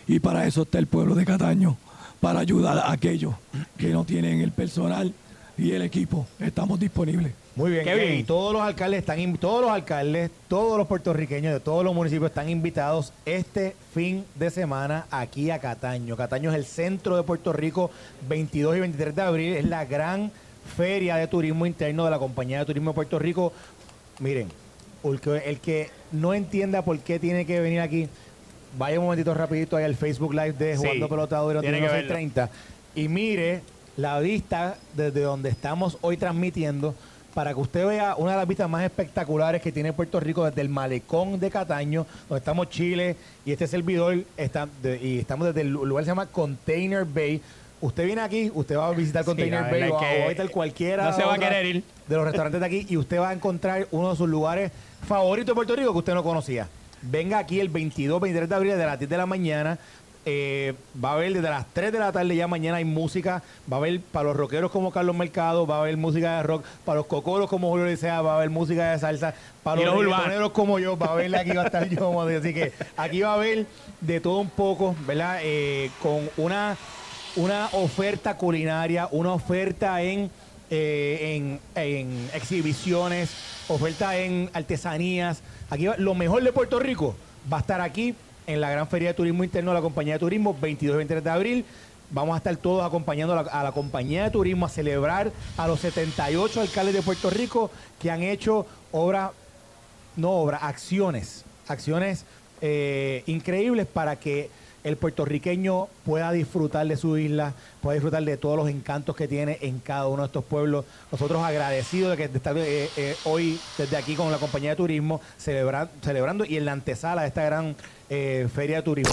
Y para eso está el pueblo de Cataño, para ayudar a aquellos que no tienen el personal y el equipo. Estamos disponibles. Muy bien, Kevin. Todos los alcaldes están, todos los alcaldes, todos los puertorriqueños de todos los municipios están invitados este fin de semana aquí a Cataño. Cataño es el centro de Puerto Rico, 22 y 23 de abril es la gran feria de turismo interno de la compañía de turismo de Puerto Rico. Miren, el que, el que no entienda por qué tiene que venir aquí, vaya un momentito rapidito ahí al Facebook Live de Jugando Pelotadores 30 y mire la vista desde donde estamos hoy transmitiendo para que usted vea una de las vistas más espectaculares que tiene Puerto Rico desde el malecón de Cataño, donde estamos Chile y este servidor está y estamos desde el lugar que se llama Container Bay. Usted viene aquí, usted va a visitar Container Bay o, a visitar cualquiera no se va a querer ir. de los restaurantes de aquí y usted va a encontrar uno de sus lugares favoritos de Puerto Rico que usted no conocía. Venga aquí el 22, 23 de abril de las 10 de la mañana eh, va a haber desde las 3 de la tarde ya mañana hay música, va a haber para los rockeros como Carlos Mercado, va a haber música de rock, para los cocoros como Julio Licea, va a haber música de salsa, para los reggaetoneros como yo, va a haber aquí va a estar yo, así que aquí va a haber de todo un poco, ¿verdad? Eh, con una, una oferta culinaria, una oferta en, eh, en, en exhibiciones, oferta en artesanías, aquí lo mejor de Puerto Rico va a estar aquí en la Gran Feria de Turismo Interno de la Compañía de Turismo, 22 y 23 de abril. Vamos a estar todos acompañando a la, compañía de turismo a celebrar a los 78 alcaldes de Puerto Rico que han hecho obras, no obras, acciones, acciones eh, increíbles para que el puertorriqueño pueda disfrutar de su isla, pueda disfrutar de todos los encantos que tiene en cada uno de estos pueblos. Nosotros agradecidos de que estar eh, eh, hoy desde aquí con la compañía de turismo celebrando y en la antesala de esta gran eh, Feria Turismo.